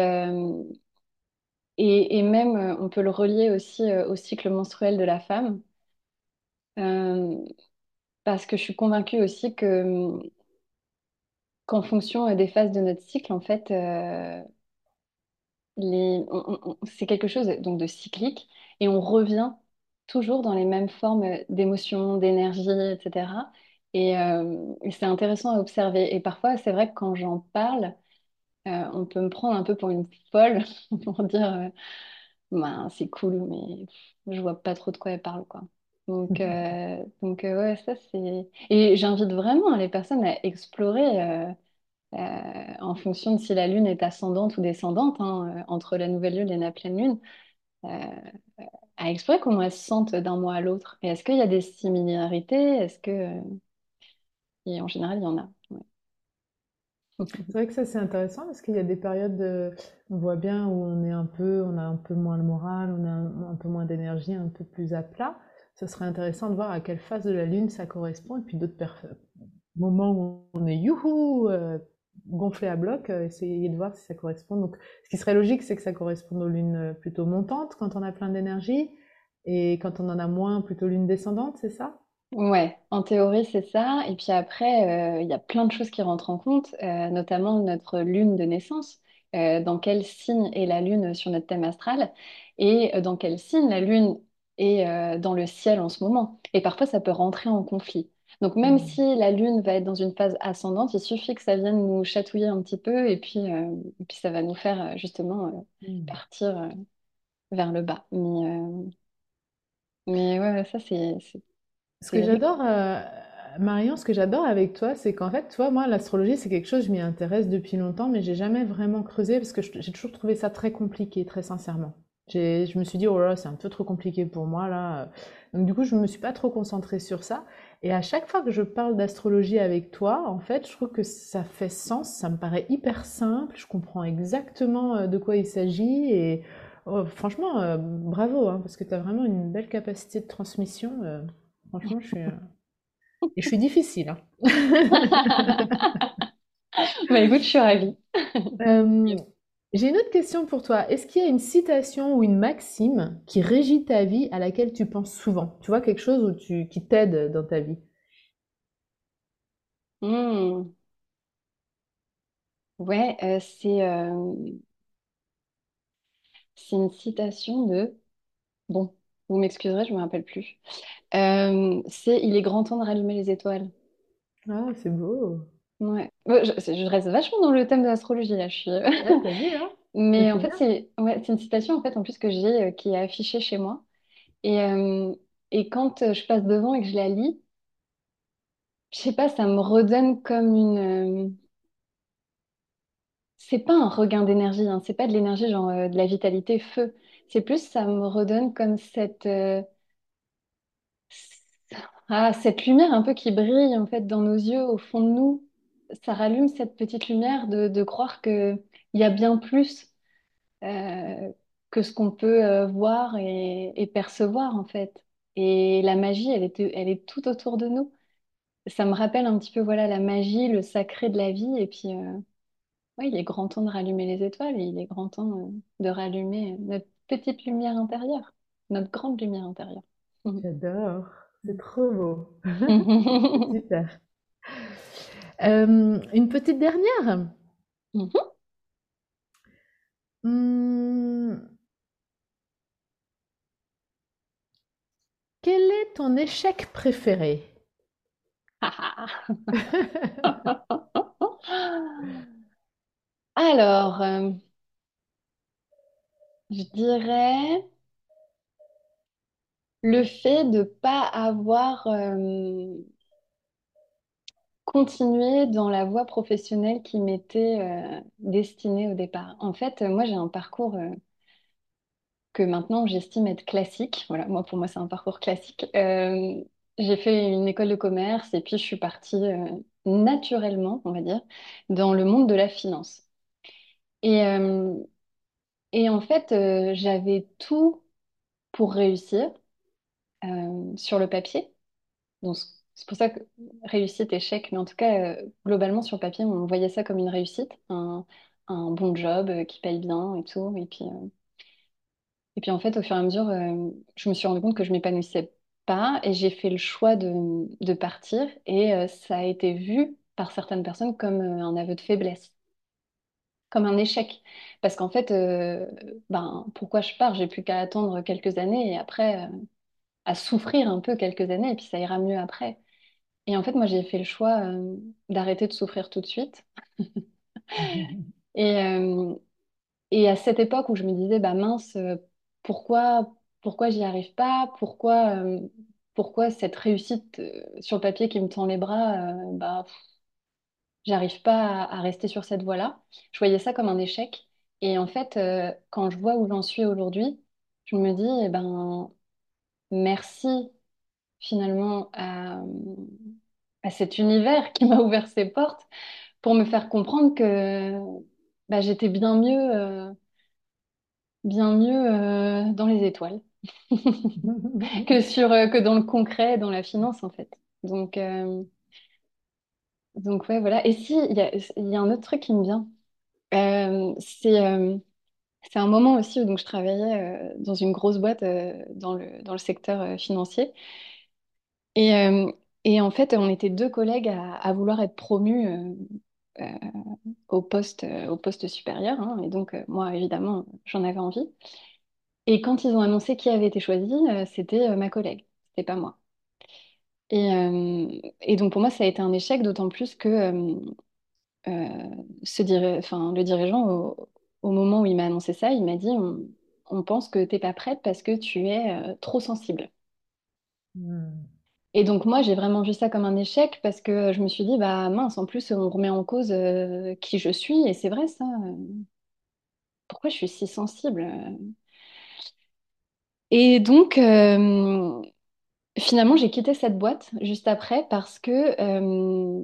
et, et même on peut le relier aussi au cycle menstruel de la femme. Parce que je suis convaincue aussi que qu'en fonction euh, des phases de notre cycle, en fait, euh, c'est quelque chose donc de cyclique et on revient toujours dans les mêmes formes d'émotions, d'énergie, etc. Et, euh, c'est intéressant à observer. Et parfois, c'est vrai que quand j'en parle, euh, on peut me prendre un peu pour une folle pour dire euh, c'est cool, mais je vois pas trop de quoi elle parle. Donc, euh, donc euh, ouais, ça c'est. Et j'invite vraiment les personnes à explorer. euh, euh, en fonction de si la lune est ascendante ou descendante, hein, entre la nouvelle lune et la pleine lune, à explorer comment elles se sentent d'un mois à l'autre. Et est-ce qu'il y a des similarités? Est-ce que... Et en général, il y en a. ouais. C'est vrai que ça c'est intéressant parce qu'il y a des périodes, on voit bien où on est un peu, on a un peu moins le moral, on a un, un peu moins d'énergie, un peu plus à plat. Ça serait intéressant de voir à quelle phase de la lune ça correspond et puis d'autres moments où on est youhou, euh, gonflé à bloc, euh, essayer de voir si ça correspond. Donc, ce qui serait logique, c'est que ça corresponde aux lunes euh, plutôt montantes quand on a plein d'énergie et quand on en a moins, plutôt lune descendante, c'est ça? Ouais, en théorie, c'est ça. Et puis après, il y a plein de choses qui rentrent en compte, notamment notre lune de naissance. Dans quel signe est la lune sur notre thème astral? Et dans quel signe la lune est euh, dans le ciel en ce moment. Et parfois, ça peut rentrer en conflit. Donc même Hmm. si la lune va être dans une phase ascendante, il suffit que ça vienne nous chatouiller un petit peu et puis, euh, et puis ça va nous faire euh, justement euh, Hmm. partir euh, vers le bas. Mais, mais ouais, ça, c'est Ce que j'adore, Marion, ce que j'adore avec toi, c'est qu'en fait, toi, moi, l'astrologie, c'est quelque chose, je m'y intéresse depuis longtemps, mais j'ai jamais vraiment creusé parce que j'ai toujours trouvé ça très compliqué, très sincèrement. Je me suis dit, oh là, c'est un peu trop compliqué pour moi, là. Donc, du coup, je me suis pas trop concentrée sur ça. Et à chaque fois que je parle d'astrologie avec toi, en fait, je trouve que ça fait sens, ça me paraît hyper simple, je comprends exactement euh, de quoi il s'agit et oh, franchement, euh, bravo, hein, parce que tu as vraiment une belle capacité de transmission. euh, franchement, je suis, euh, et je suis difficile, hein. Bah écoute, je suis ravie. J'ai une autre question pour toi. Est-ce qu'il y a une citation ou une maxime qui régit ta vie à laquelle tu penses souvent? Tu vois, quelque chose où tu, qui t'aide dans ta vie? Hmm. Ouais, euh, c'est euh, c'est une citation de... Bon, vous m'excuserez, je me rappelle plus. Euh, c'est Il est grand temps de rallumer les étoiles. Ah, c'est beau. Ouais. Je, reste vachement dans le thème de l'astrologie là. Je suis... Ouais, t'as vu, hein? Mais en fait, c'est ouais, c'est une citation en fait en plus que j'ai euh, qui est affichée chez moi. Et, euh, et quand euh, je passe devant et que je la lis, je sais pas, ça me redonne comme une. euh, C'est pas un regain d'énergie, hein, c'est pas de l'énergie genre euh, de la vitalité feu. C'est plus ça me redonne comme cette euh, ah, cette lumière un peu qui brille en fait dans nos yeux, au fond de nous. Ça rallume cette petite lumière de, de croire que il y a bien plus euh, que ce qu'on peut euh, voir et, et percevoir en fait. Et la magie, elle est, elle est tout autour de nous. Ça me rappelle un petit peu voilà la magie, le sacré de la vie. Et puis euh, ouais, il est grand temps de rallumer les étoiles et il est grand temps de rallumer notre petite lumière intérieure. notre grande lumière intérieure. J'adore, c'est trop beau. Super. Euh, une petite dernière. Mhm. Hmm, quel est ton échec préféré? Alors, euh, je dirais le fait de ne pas avoir euh, continué dans la voie professionnelle qui m'était euh, destinée au départ. En fait, moi, j'ai un parcours euh, que maintenant j'estime être classique. Voilà, moi, pour moi, c'est un parcours classique. Euh, j'ai fait une école de commerce et puis je suis partie naturellement, on va dire, dans le monde de la finance. Et, et en fait, j'avais tout pour réussir sur le papier. C'est pour ça que réussite, échec, mais en tout cas, euh, globalement, sur papier, on voyait ça comme une réussite, un, bon job euh, qui paye bien et tout. Et puis, euh, et puis, en fait, au fur et à mesure, je me suis rendu compte que je m'épanouissais pas et j'ai fait le choix de, de partir. Et ça a été vu par certaines personnes comme un aveu de faiblesse, comme un échec. Parce qu'en fait, ben, pourquoi je pars? J'ai plus qu'à attendre quelques années et après, à souffrir un peu quelques années et puis ça ira mieux après. Et en fait, moi, j'ai fait le choix euh, d'arrêter de souffrir tout de suite. Et, euh, et à cette époque où je me disais, bah mince, euh, pourquoi, pourquoi j'y arrive pas? Pourquoi, pourquoi cette réussite sur le papier qui me tend les bras, bah, j'arrive pas à, à rester sur cette voie-là? Je voyais ça comme un échec. Et en fait, quand je vois où j'en suis aujourd'hui, je me dis, eh ben, merci finalement à, à cet univers qui m'a ouvert ses portes pour me faire comprendre que bah, j'étais bien mieux, euh, bien mieux euh, dans les étoiles que sur, euh, que dans le concret, dans la finance en fait. Donc, euh, donc ouais, voilà. Et si, il y a, il y a un autre truc qui me vient. Euh, c'est c'est un moment aussi où donc, je travaillais dans une grosse boîte dans le, dans le secteur financier. Et, euh, et en fait, on était deux collègues à, vouloir être promus euh, euh, au poste, au poste supérieur. hein. et donc, moi, évidemment, j'en avais envie. Et quand ils ont annoncé qui avait été choisi, c'était ma collègue, c'était pas moi. Et, donc, pour moi, ça a été un échec, d'autant plus que le dirigeant, au, moment où il m'a annoncé ça, il m'a dit, on, pense que t'es pas prête parce que tu es trop sensible. Hmm. Et donc moi, j'ai vraiment vu ça comme un échec parce que je me suis dit, bah mince, en plus, on remet en cause euh, qui je suis. Et c'est vrai ça. Pourquoi je suis si sensible? Et donc, euh, finalement, j'ai quitté cette boîte juste après parce que euh,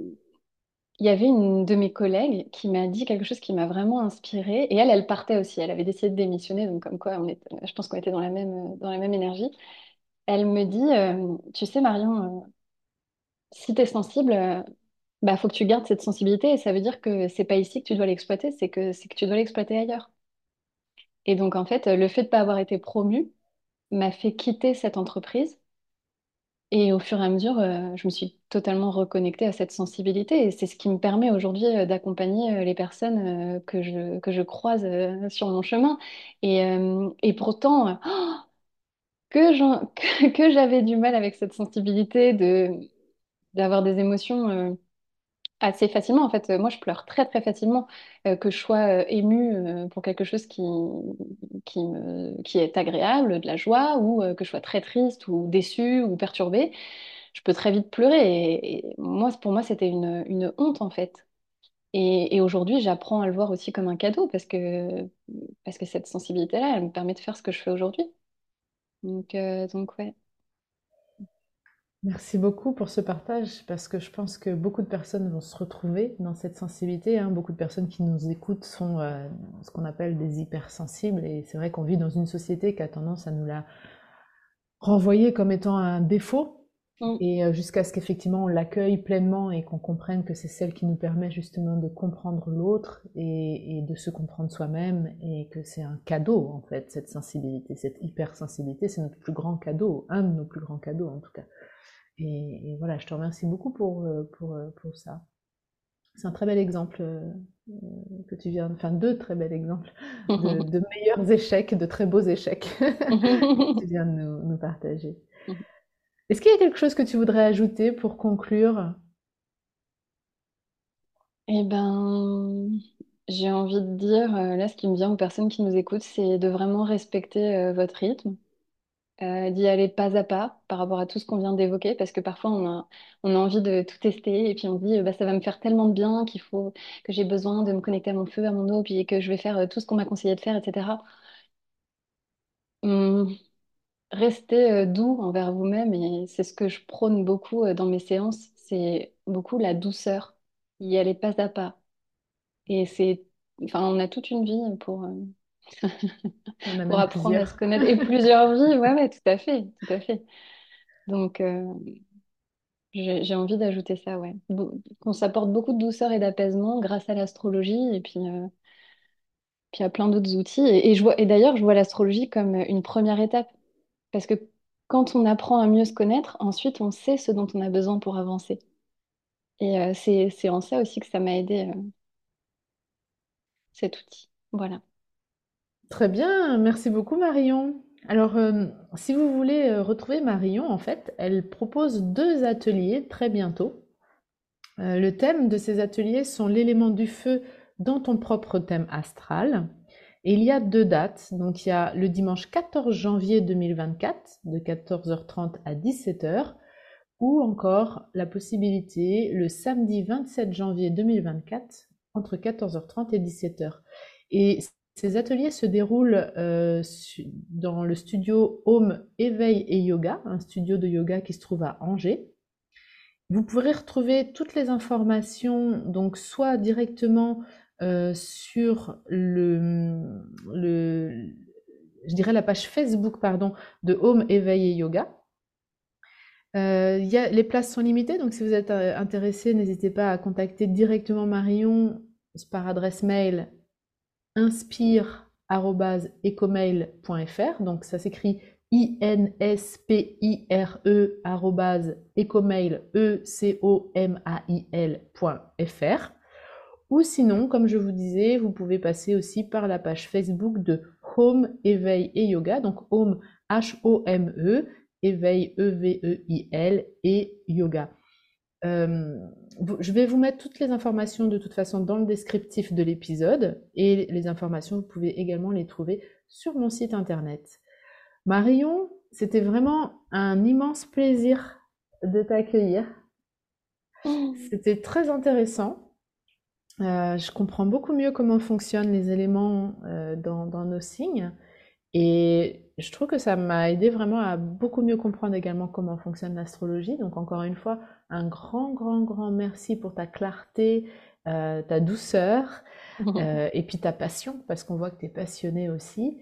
il y avait une de mes collègues qui m'a dit quelque chose qui m'a vraiment inspirée. Et elle, elle partait aussi. Elle avait décidé de démissionner. Donc comme quoi, je pense qu'on était dans la même énergie. Elle me dit, euh, tu sais, Marion, euh, si tu es sensible, euh, bah, faut que tu gardes cette sensibilité et ça veut dire que c'est pas ici que tu dois l'exploiter, c'est que que tu dois l'exploiter ailleurs. Et donc en fait, le fait de pas avoir été promue m'a fait quitter cette entreprise et au fur et à mesure, je me suis totalement reconnectée à cette sensibilité et c'est ce qui me permet aujourd'hui d'accompagner les personnes que je, que je croise sur mon chemin. Et, et pourtant, euh, que j'avais du mal avec cette sensibilité de d'avoir des émotions. euh, Assez facilement, en fait. Moi, je pleure très, très facilement. Euh, que je sois euh, émue pour quelque chose qui, qui est agréable, de la joie, ou que je sois très triste, ou déçue, ou perturbée, je peux très vite pleurer. Et, moi, pour moi, c'était une, une honte, en fait. Et, et aujourd'hui, j'apprends à le voir aussi comme un cadeau, parce que, parce que cette sensibilité-là, elle me permet de faire ce que je fais aujourd'hui. Donc, euh, donc ouais. Merci beaucoup pour ce partage parce que je pense que beaucoup de personnes vont se retrouver dans cette sensibilité. hein. Beaucoup de personnes qui nous écoutent sont euh, ce qu'on appelle des hypersensibles et c'est vrai qu'on vit dans une société qui a tendance à nous la renvoyer comme étant un défaut. Mm. Et euh, jusqu'à ce qu'effectivement on l'accueille pleinement et qu'on comprenne que c'est celle qui nous permet justement de comprendre l'autre et, de se comprendre soi-même et que c'est un cadeau en fait, cette sensibilité, cette hypersensibilité, c'est notre plus grand cadeau, un de nos plus grands cadeaux en tout cas. Et, voilà, je te remercie beaucoup pour, euh, pour, euh, pour ça. C'est un très bel exemple que tu viens, enfin deux très bels exemples de, de meilleurs échecs, de très beaux échecs que tu viens de nous, nous partager. Est-ce qu'il y a quelque chose que tu voudrais ajouter pour conclure? Eh ben, j'ai envie de dire, euh, là, ce qui me vient aux personnes qui nous écoutent, c'est de vraiment respecter euh, votre rythme, euh, d'y aller pas à pas par rapport à tout ce qu'on vient d'évoquer, parce que parfois on a, envie de tout tester et puis on dit, bah, ça va me faire tellement de bien qu'il faut que j'ai besoin de me connecter à mon feu, à mon eau, puis que je vais faire tout ce qu'on m'a conseillé de faire, etc. restez euh, doux envers vous-même et c'est ce que je prône beaucoup euh, dans mes séances, c'est beaucoup la douceur, y aller pas à pas. Et c'est, enfin, on a toute une vie pour, euh, pour apprendre à se connaître et plusieurs vies, ouais, ouais, tout à fait, tout à fait. Donc, j'ai envie d'ajouter ça, ouais, qu'on s'apporte beaucoup de douceur et d'apaisement grâce à l'astrologie et puis. puis à plein d'autres outils. Et, et, je vois, et d'ailleurs, je vois l'astrologie comme une première étape. Parce que quand on apprend à mieux se connaître, ensuite on sait ce dont on a besoin pour avancer. Et euh, c'est en ça aussi que ça m'a aidé euh, cet outil. Voilà. Très bien, merci beaucoup Marion. Alors, euh, si vous voulez retrouver Marion, en fait, elle propose deux ateliers très bientôt. le thème de ces ateliers sont l'élément du feu dans ton propre thème astral. Et il y a deux dates. Donc il y a le dimanche 14 janvier 2024 de 14h30 à 17h ou encore la possibilité le samedi 27 janvier 2024 entre 14h30 et 17h. Et ces ateliers se déroulent euh, dans le studio Home Éveil et Yoga, un studio de yoga qui se trouve à Angers. Vous pourrez retrouver toutes les informations, donc soit directement euh, sur le, je dirais la page Facebook pardon, de Home Éveil et Yoga. Euh, les places sont limitées, donc si vous êtes euh, intéressé, n'hésitez pas à contacter directement Marion par adresse mail inspire.ecomail.fr. Donc ça s'écrit e i l.fr. Ou sinon, comme je vous disais, vous pouvez passer aussi par la page Facebook de Home, Éveil et Yoga. Donc Home, H-O-M-E, Éveil, E-V-E-I-L et Yoga. Euh, je vais vous mettre toutes les informations de toute façon dans le descriptif de l'épisode et les informations, vous pouvez également les trouver sur mon site internet. Marion, c'était vraiment un immense plaisir de t'accueillir. Mmh. C'était très intéressant. Euh, je comprends beaucoup mieux comment fonctionnent les éléments euh, dans, nos signes. Et je trouve que ça m'a aidé vraiment à beaucoup mieux comprendre également comment fonctionne l'astrologie. Donc encore une fois, un grand, grand, grand merci pour ta clarté, euh, ta douceur et puis ta passion, parce qu'on voit que tu es passionné aussi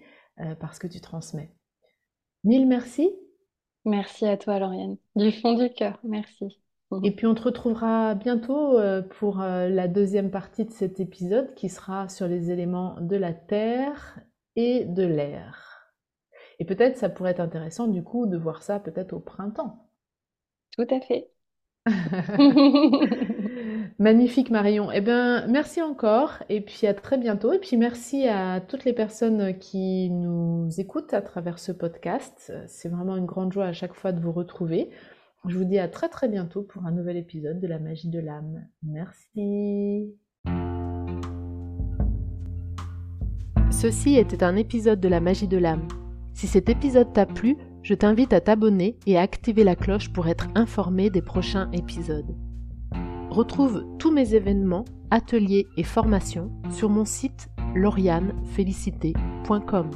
parce que tu transmets. Mille merci. Merci à toi, Lauriane. Du fond du cœur, merci. Et puis on te retrouvera bientôt euh, pour euh, la deuxième partie de cet épisode qui sera sur les éléments de la terre et de l'air. Et peut-être ça pourrait être intéressant du coup de voir ça peut-être au printemps. Tout à fait. Magnifique Marion. Eh bien, merci encore et puis à très bientôt. Et puis merci à toutes les personnes qui nous écoutent à travers ce podcast. C'est vraiment une grande joie à chaque fois de vous retrouver. Je vous dis à très très bientôt pour un nouvel épisode de la magie de l'âme. Merci. Ceci était un épisode de la magie de l'âme. Si cet épisode t'a plu, je t'invite à t'abonner et à activer la cloche pour être informé des prochains épisodes. Retrouve tous mes événements, ateliers et formations sur mon site laurianefélicité.com.